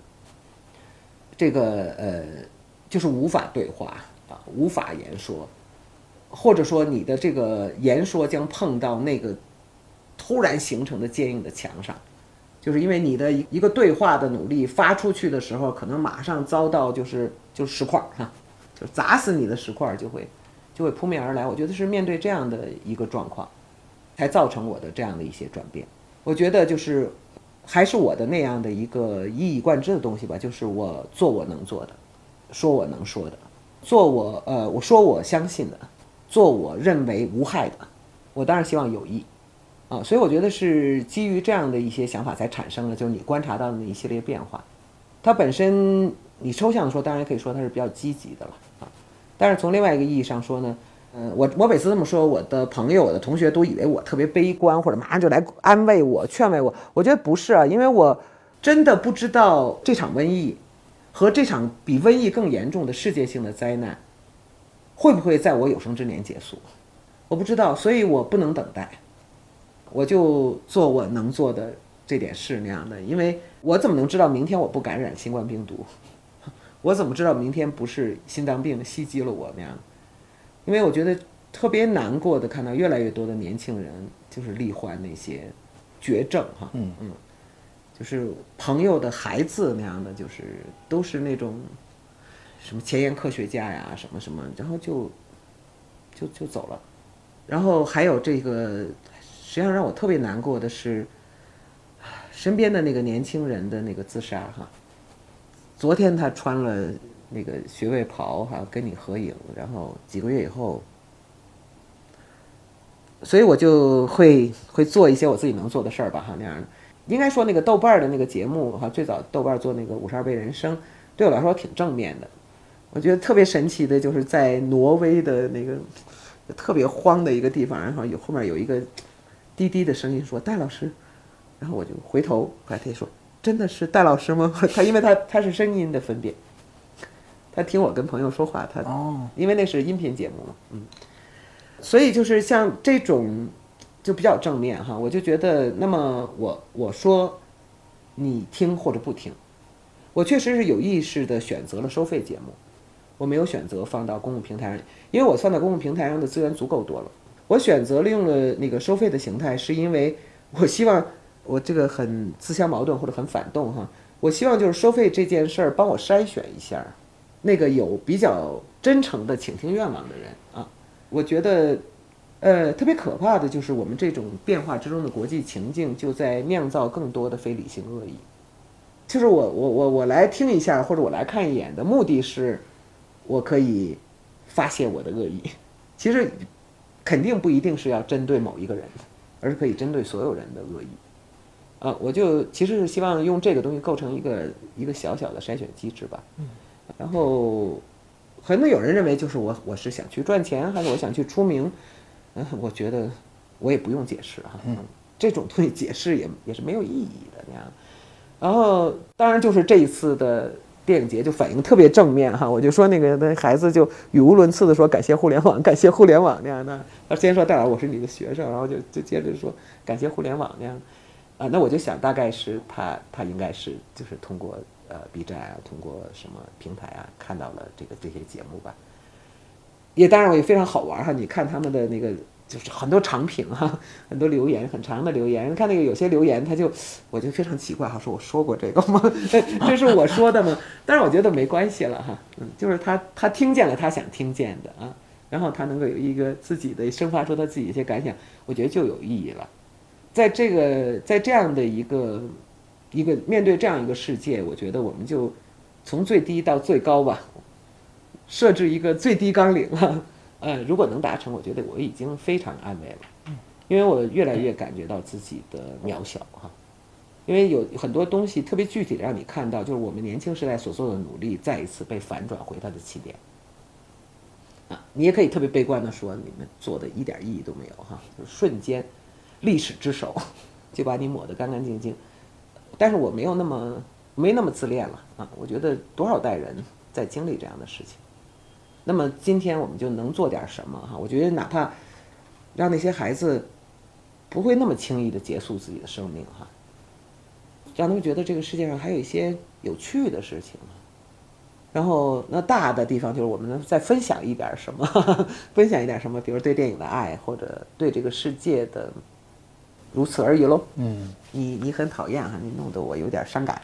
这个呃，就是无法对话啊，无法言说，或者说你的这个言说将碰到那个突然形成的坚硬的墙上，就是因为你的一个对话的努力发出去的时候，可能马上遭到就是就石块哈，就砸死你的石块就会就会扑面而来。我觉得是面对这样的一个状况。才造成我的这样的一些转变，我觉得就是，还是我的那样的一个一以贯之的东西吧，就是我做我能做的，说我能说的，做我呃我说我相信的，做我认为无害的，我当然希望有益，啊，所以我觉得是基于这样的一些想法才产生了，就是你观察到的那一系列变化，它本身你抽象的说，当然可以说它是比较积极的了，但是从另外一个意义上说呢。嗯，我我每次这么说，我的朋友、我的同学都以为我特别悲观，或者马上就来安慰我、劝慰我。我觉得不是啊，因为我真的不知道这场瘟疫和这场比瘟疫更严重的世界性的灾难会不会在我有生之年结束，我不知道，所以我不能等待，我就做我能做的这点事那样的。因为我怎么能知道明天我不感染新冠病毒？我怎么知道明天不是心脏病袭击了我那样？因为我觉得特别难过的，看到越来越多的年轻人就是罹患那些绝症哈，嗯嗯，就是朋友的孩子那样的，就是都是那种什么前沿科学家呀，什么什么，然后就就就走了。然后还有这个，实际上让我特别难过的是，身边的那个年轻人的那个自杀哈。昨天他穿了。那个学位袍哈，跟你合影，然后几个月以后，所以我就会会做一些我自己能做的事儿吧哈那样的。应该说那个豆瓣儿的那个节目哈，最早豆瓣做那个五十二倍人生，对我来说挺正面的。我觉得特别神奇的就是在挪威的那个特别荒的一个地方，然后有后面有一个滴滴的声音说：“戴老师。”然后我就回头，后来他说：“真的是戴老师吗？”他因为他他是声音的分辨，他听我跟朋友说话，他哦，因为那是音频节目嘛，嗯，所以就是像这种就比较正面哈，我就觉得，那么我我说你听或者不听，我确实是有意识的选择了收费节目，我没有选择放到公共平台上，因为我放到公共平台上的资源足够多了，我选择了用了那个收费的形态，是因为我希望我这个很自相矛盾或者很反动哈，我希望就是收费这件事儿帮我筛选一下。那个有比较真诚的倾听愿望的人啊，我觉得，呃，特别可怕的就是我们这种变化之中的国际情境，就在酿造更多的非理性恶意。就是我我我我来听一下，或者我来看一眼的目的是，我可以发泄我的恶意。其实肯定不一定是要针对某一个人，而是可以针对所有人的恶意。啊，我就其实是希望用这个东西构成一个一个小小的筛选机制吧。嗯然后，可能有人认为就是我我是想去赚钱，还是我想去出名？嗯，我觉得我也不用解释哈，这种东西解释也也是没有意义的那样。然后，当然就是这一次的电影节就反应特别正面哈，我就说那个那孩子就语无伦次的说感谢互联网，感谢互联网那样的。他先说戴老师我是你的学生，然后就就接着说感谢互联网那样。啊，那我就想大概是他他应该是就是通过。呃，B 站啊，通过什么平台啊，看到了这个这些节目吧，也当然也非常好玩哈。你看他们的那个，就是很多长评哈，很多留言，很长的留言。看那个有些留言，他就我就非常奇怪哈，说我说过这个吗？(laughs) 这是我说的吗？但是我觉得没关系了哈，嗯，就是他他听见了他想听见的啊，然后他能够有一个自己的生发出他自己一些感想，我觉得就有意义了。在这个在这样的一个。一个面对这样一个世界，我觉得我们就从最低到最高吧，设置一个最低纲领了。呃，如果能达成，我觉得我已经非常安慰了，因为我越来越感觉到自己的渺小哈。因为有很多东西特别具体的让你看到，就是我们年轻时代所做的努力再一次被反转回它的起点。啊，你也可以特别悲观的说，你们做的一点意义都没有哈，就瞬间，历史之手 (laughs) 就把你抹得干干净净。但是我没有那么没那么自恋了啊！我觉得多少代人在经历这样的事情，那么今天我们就能做点什么哈？我觉得哪怕让那些孩子不会那么轻易的结束自己的生命哈，让他们觉得这个世界上还有一些有趣的事情。然后那大的地方就是我们能再分享一点什么，(laughs) 分享一点什么，比如对电影的爱，或者对这个世界的。如此而已喽。嗯，你你很讨厌哈，你弄得我有点伤感。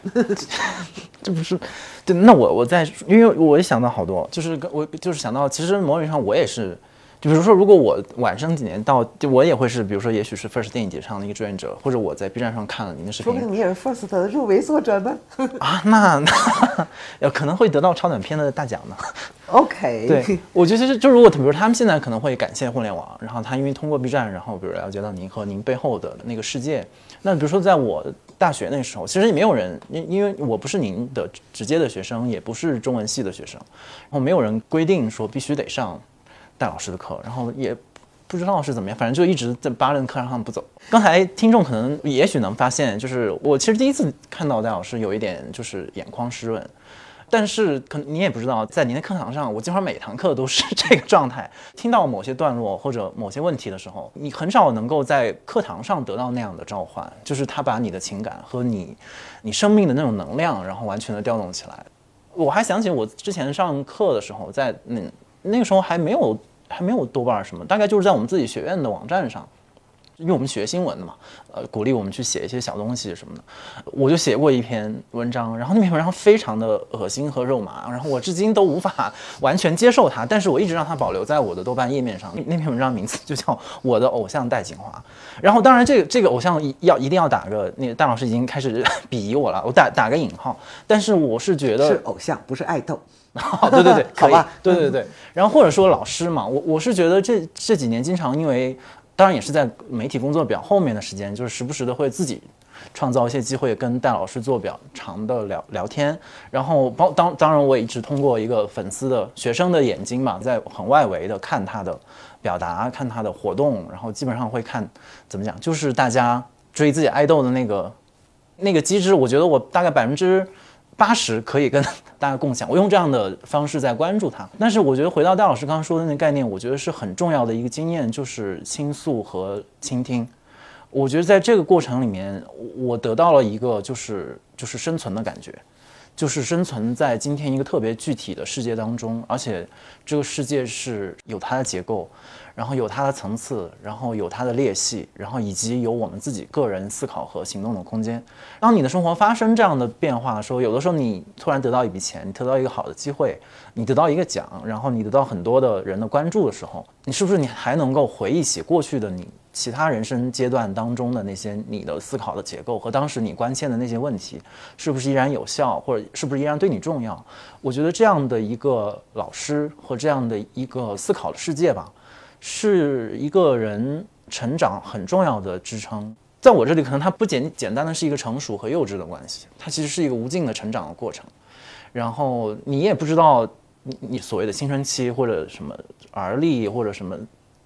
(laughs) 这不是，对，那我我在，因为我也想到好多，就是我就是想到，其实某种意义上我也是。就比如说，如果我晚生几年到，就我也会是，比如说，也许是 First 电影节上的一个志愿者，或者我在 B 站上看了您的视频。说不定你也是 First 的入围作者呢。(laughs) 啊，那那要 (laughs) 可能会得到超短片的大奖呢。(laughs) OK。对，我觉得就是就如果比如他们现在可能会感谢互联网，然后他因为通过 B 站，然后比如了解到您和您背后的那个世界。那比如说在我大学那时候，其实也没有人，因因为我不是您的直接的学生，也不是中文系的学生，然后没有人规定说必须得上。戴老师的课，然后也不知道是怎么样，反正就一直在八人课堂上不走。刚才听众可能也许能发现，就是我其实第一次看到戴老师有一点就是眼眶湿润，但是可能你也不知道，在您的课堂上，我基本上每堂课都是这个状态。(laughs) 听到某些段落或者某些问题的时候，你很少能够在课堂上得到那样的召唤，就是他把你的情感和你你生命的那种能量，然后完全的调动起来。我还想起我之前上课的时候，在那。那个时候还没有还没有豆瓣什么，大概就是在我们自己学院的网站上，因为我们学新闻的嘛，呃，鼓励我们去写一些小东西什么的，我就写过一篇文章，然后那篇文章非常的恶心和肉麻，然后我至今都无法完全接受它，但是我一直让它保留在我的豆瓣页面上。那篇文章名字就叫《我的偶像戴锦华》，然后当然这个这个偶像要一定要打个那个戴老师已经开始 (laughs) 鄙夷我了，我打打个引号，但是我是觉得是偶像不是爱豆。对 (laughs) 对对，好吧，对 (laughs) 对对，然后或者说老师嘛，我我是觉得这这几年经常因为，当然也是在媒体工作比较后面的时间，就是时不时的会自己创造一些机会跟戴老师做比较长的聊聊天。然后包当当然我也一直通过一个粉丝的学生的眼睛嘛，在很外围的看他的表达，看他的活动，然后基本上会看怎么讲，就是大家追自己爱豆的那个那个机制，我觉得我大概百分之。八十可以跟 (laughs) 大家共享，我用这样的方式在关注他。但是我觉得回到戴老师刚刚说的那个概念，我觉得是很重要的一个经验，就是倾诉和倾听。我觉得在这个过程里面，我得到了一个就是就是生存的感觉，就是生存在今天一个特别具体的世界当中，而且这个世界是有它的结构。然后有它的层次，然后有它的裂隙，然后以及有我们自己个人思考和行动的空间。当你的生活发生这样的变化的时候，有的时候你突然得到一笔钱，你得到一个好的机会，你得到一个奖，然后你得到很多的人的关注的时候，你是不是你还能够回忆起过去的你其他人生阶段当中的那些你的思考的结构和当时你关切的那些问题，是不是依然有效，或者是不是依然对你重要？我觉得这样的一个老师和这样的一个思考的世界吧。是一个人成长很重要的支撑，在我这里，可能它不简简单的是一个成熟和幼稚的关系，它其实是一个无尽的成长的过程。然后你也不知道你你所谓的青春期或者什么而立或者什么，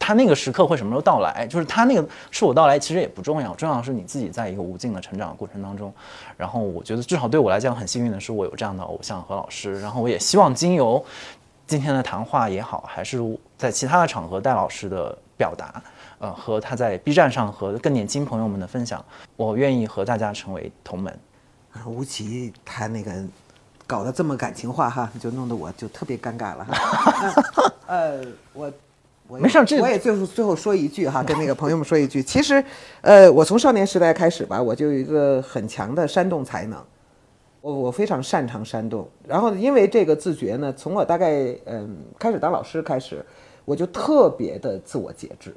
他那个时刻会什么时候到来？就是他那个是我到来，其实也不重要，重要的是你自己在一个无尽的成长的过程当中。然后我觉得至少对我来讲很幸运的是，我有这样的偶像和老师。然后我也希望经由。今天的谈话也好，还是在其他的场合戴老师的表达，呃，和他在 B 站上和更年轻朋友们的分享，我愿意和大家成为同门。吴奇他那个搞得这么感情化哈，就弄得我就特别尴尬了哈。(laughs) 呃，我我没事，这我也最后最后说一句哈，跟那个朋友们说一句，其实，呃，我从少年时代开始吧，我就有一个很强的煽动才能。我我非常擅长煽动，然后因为这个自觉呢，从我大概嗯开始当老师开始，我就特别的自我节制。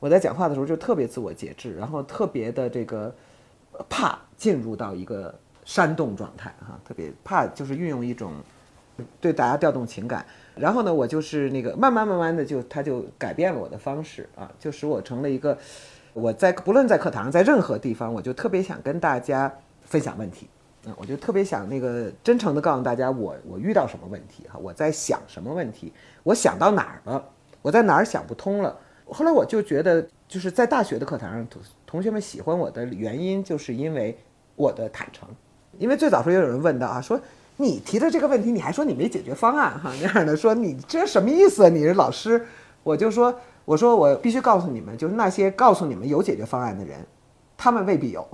我在讲话的时候就特别自我节制，然后特别的这个怕进入到一个煽动状态哈，特别怕就是运用一种对大家调动情感。然后呢，我就是那个慢慢慢慢的就他就改变了我的方式啊，就使我成了一个我在不论在课堂在任何地方，我就特别想跟大家分享问题。嗯，我就特别想那个真诚的告诉大家，我我遇到什么问题哈，我在想什么问题，我想到哪儿了，我在哪儿想不通了。后来我就觉得，就是在大学的课堂上，同同学们喜欢我的原因，就是因为我的坦诚。因为最早时候也有人问到啊，说你提的这个问题，你还说你没解决方案哈，那样的说你这什么意思？你是老师？我就说，我说我必须告诉你们，就是那些告诉你们有解决方案的人，他们未必有，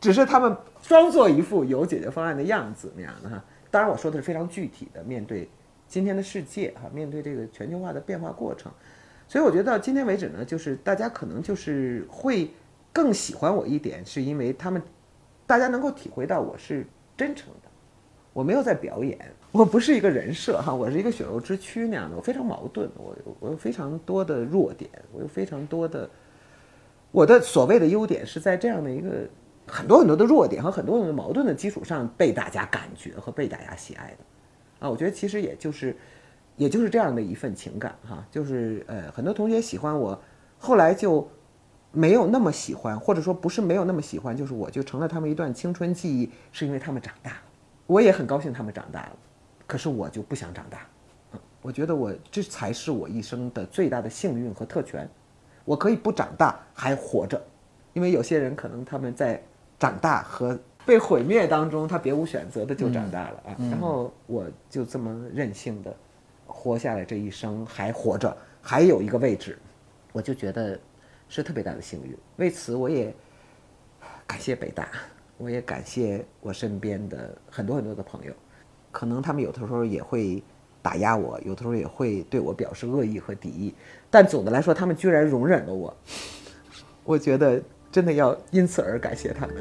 只是他们。装作一副有解决方案的样子那样的哈，当然我说的是非常具体的，面对今天的世界哈，面对这个全球化的变化过程，所以我觉得到今天为止呢，就是大家可能就是会更喜欢我一点，是因为他们大家能够体会到我是真诚的，我没有在表演，我不是一个人设哈，我是一个血肉之躯那样的，我非常矛盾，我我有非常多的弱点，我有非常多的我的所谓的优点是在这样的一个。很多很多的弱点和很多很多矛盾的基础上被大家感觉和被大家喜爱的，啊，我觉得其实也就是，也就是这样的一份情感哈，就是呃，很多同学喜欢我，后来就没有那么喜欢，或者说不是没有那么喜欢，就是我就成了他们一段青春记忆，是因为他们长大，我也很高兴他们长大了，可是我就不想长大，嗯，我觉得我这才是我一生的最大的幸运和特权，我可以不长大还活着，因为有些人可能他们在。长大和被毁灭当中，他别无选择的就长大了啊。然后我就这么任性的活下来，这一生还活着，还有一个位置，我就觉得是特别大的幸运。为此，我也感谢北大，我也感谢我身边的很多很多的朋友。可能他们有的时候也会打压我，有的时候也会对我表示恶意和敌意，但总的来说，他们居然容忍了我。我觉得。真的要因此而感谢他们。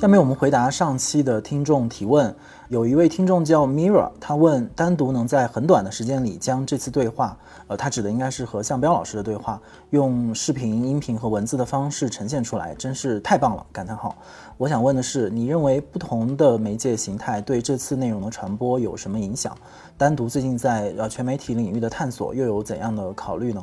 下面我们回答上期的听众提问。有一位听众叫 Mira，他问：单独能在很短的时间里将这次对话，呃，他指的应该是和向彪老师的对话，用视频、音频和文字的方式呈现出来，真是太棒了！感叹号。我想问的是，你认为不同的媒介形态对这次内容的传播有什么影响？单独最近在呃全媒体领域的探索又有怎样的考虑呢？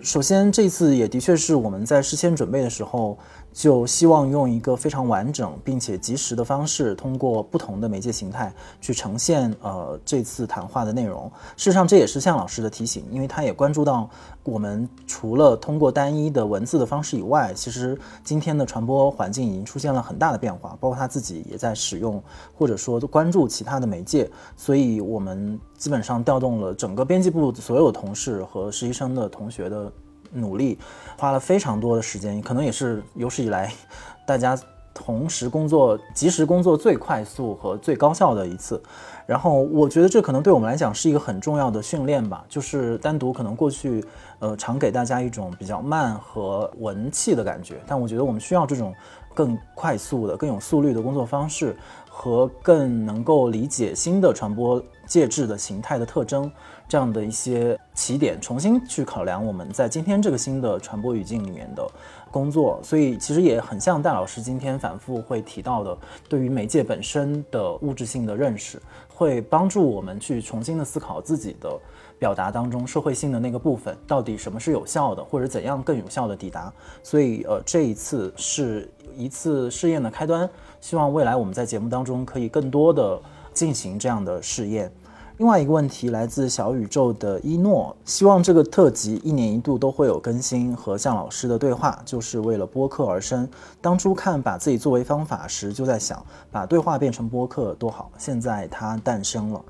首先，这次也的确是我们在事先准备的时候，就希望用一个非常完整并且及时的方式，通过不同的媒介形态去呈现呃这次谈话的内容。事实上，这也是向老师的提醒，因为他也关注到我们除了通过单一的文字的方式以外，其实今天的传播环境已经出现了很大的变化，包括他自己也在使用或者说关注其他的媒介，所以我们基本上调动了整个编辑部所有同事和实习生的同学的。努力花了非常多的时间，可能也是有史以来 (laughs) 大家同时工作、及时工作最快速和最高效的一次。然后我觉得这可能对我们来讲是一个很重要的训练吧，就是单独可能过去呃常给大家一种比较慢和文气的感觉，但我觉得我们需要这种更快速的、更有速率的工作方式和更能够理解新的传播介质的形态的特征。这样的一些起点，重新去考量我们在今天这个新的传播语境里面的工作，所以其实也很像戴老师今天反复会提到的，对于媒介本身的物质性的认识，会帮助我们去重新的思考自己的表达当中社会性的那个部分，到底什么是有效的，或者怎样更有效的抵达。所以，呃，这一次是一次试验的开端，希望未来我们在节目当中可以更多的进行这样的试验。另外一个问题来自小宇宙的一诺，希望这个特辑一年一度都会有更新和向老师的对话，就是为了播客而生。当初看把自己作为方法时，就在想把对话变成播客多好。现在它诞生了，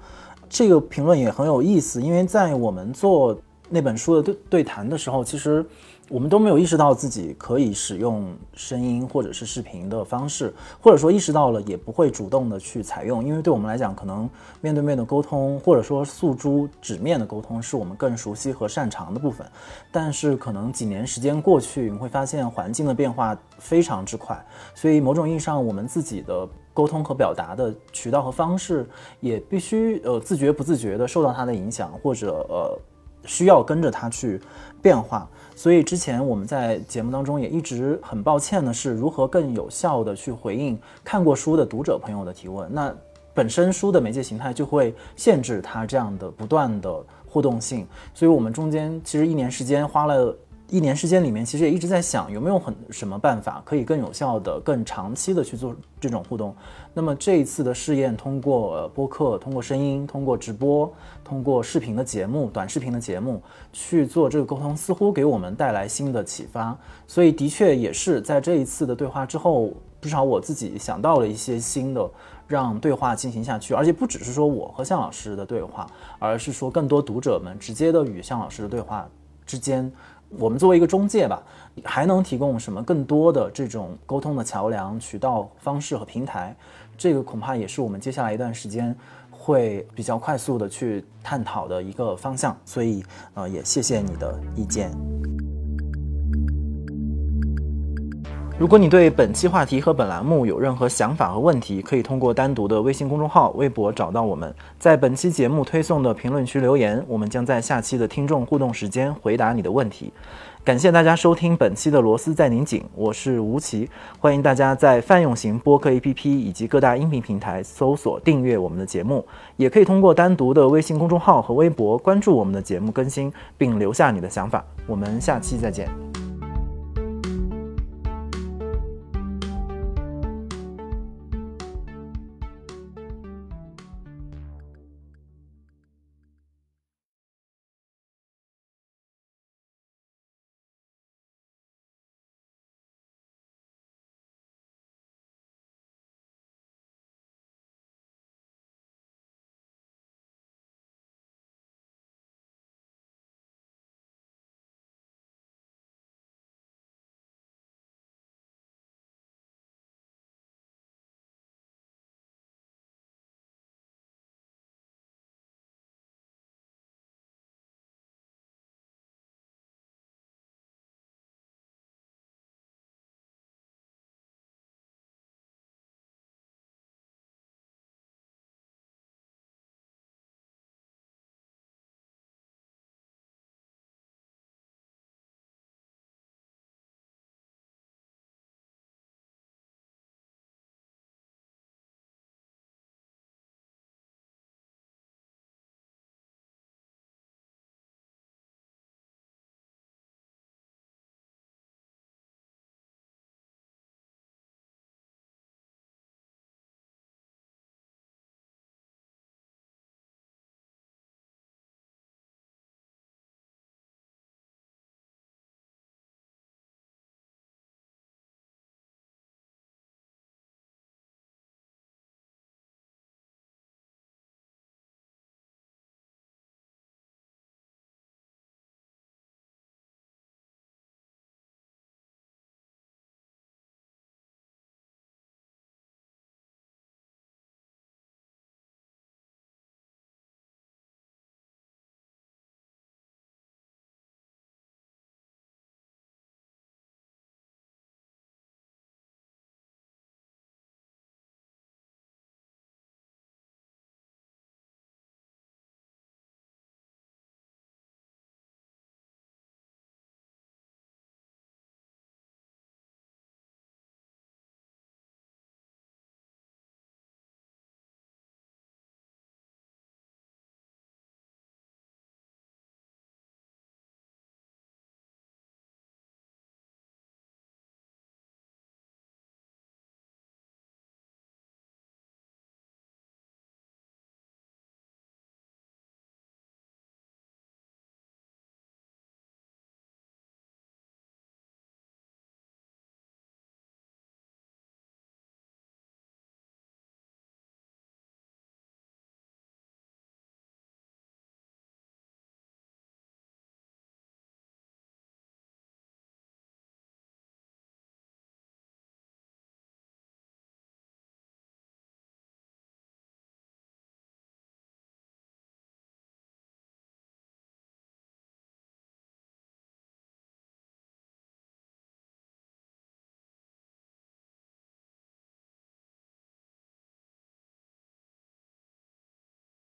这个评论也很有意思，因为在我们做那本书的对对谈的时候，其实。我们都没有意识到自己可以使用声音或者是视频的方式，或者说意识到了也不会主动的去采用，因为对我们来讲，可能面对面的沟通或者说诉诸纸面的沟通是我们更熟悉和擅长的部分。但是可能几年时间过去，你会发现环境的变化非常之快，所以某种意义上，我们自己的沟通和表达的渠道和方式也必须呃自觉不自觉的受到它的影响，或者呃需要跟着它去变化。所以之前我们在节目当中也一直很抱歉的是，如何更有效的去回应看过书的读者朋友的提问。那本身书的媒介形态就会限制它这样的不断的互动性，所以我们中间其实一年时间花了。一年时间里面，其实也一直在想有没有很什么办法可以更有效的、更长期的去做这种互动。那么这一次的试验，通过播客、通过声音、通过直播、通过视频的节目、短视频的节目去做这个沟通，似乎给我们带来新的启发。所以的确也是在这一次的对话之后，至少我自己想到了一些新的让对话进行下去，而且不只是说我和向老师的对话，而是说更多读者们直接的与向老师的对话之间。我们作为一个中介吧，还能提供什么更多的这种沟通的桥梁、渠道、方式和平台？这个恐怕也是我们接下来一段时间会比较快速的去探讨的一个方向。所以，呃，也谢谢你的意见。如果你对本期话题和本栏目有任何想法和问题，可以通过单独的微信公众号、微博找到我们，在本期节目推送的评论区留言，我们将在下期的听众互动时间回答你的问题。感谢大家收听本期的螺丝在拧紧，我是吴奇，欢迎大家在泛用型播客 APP 以及各大音频平台搜索订阅我们的节目，也可以通过单独的微信公众号和微博关注我们的节目更新，并留下你的想法。我们下期再见。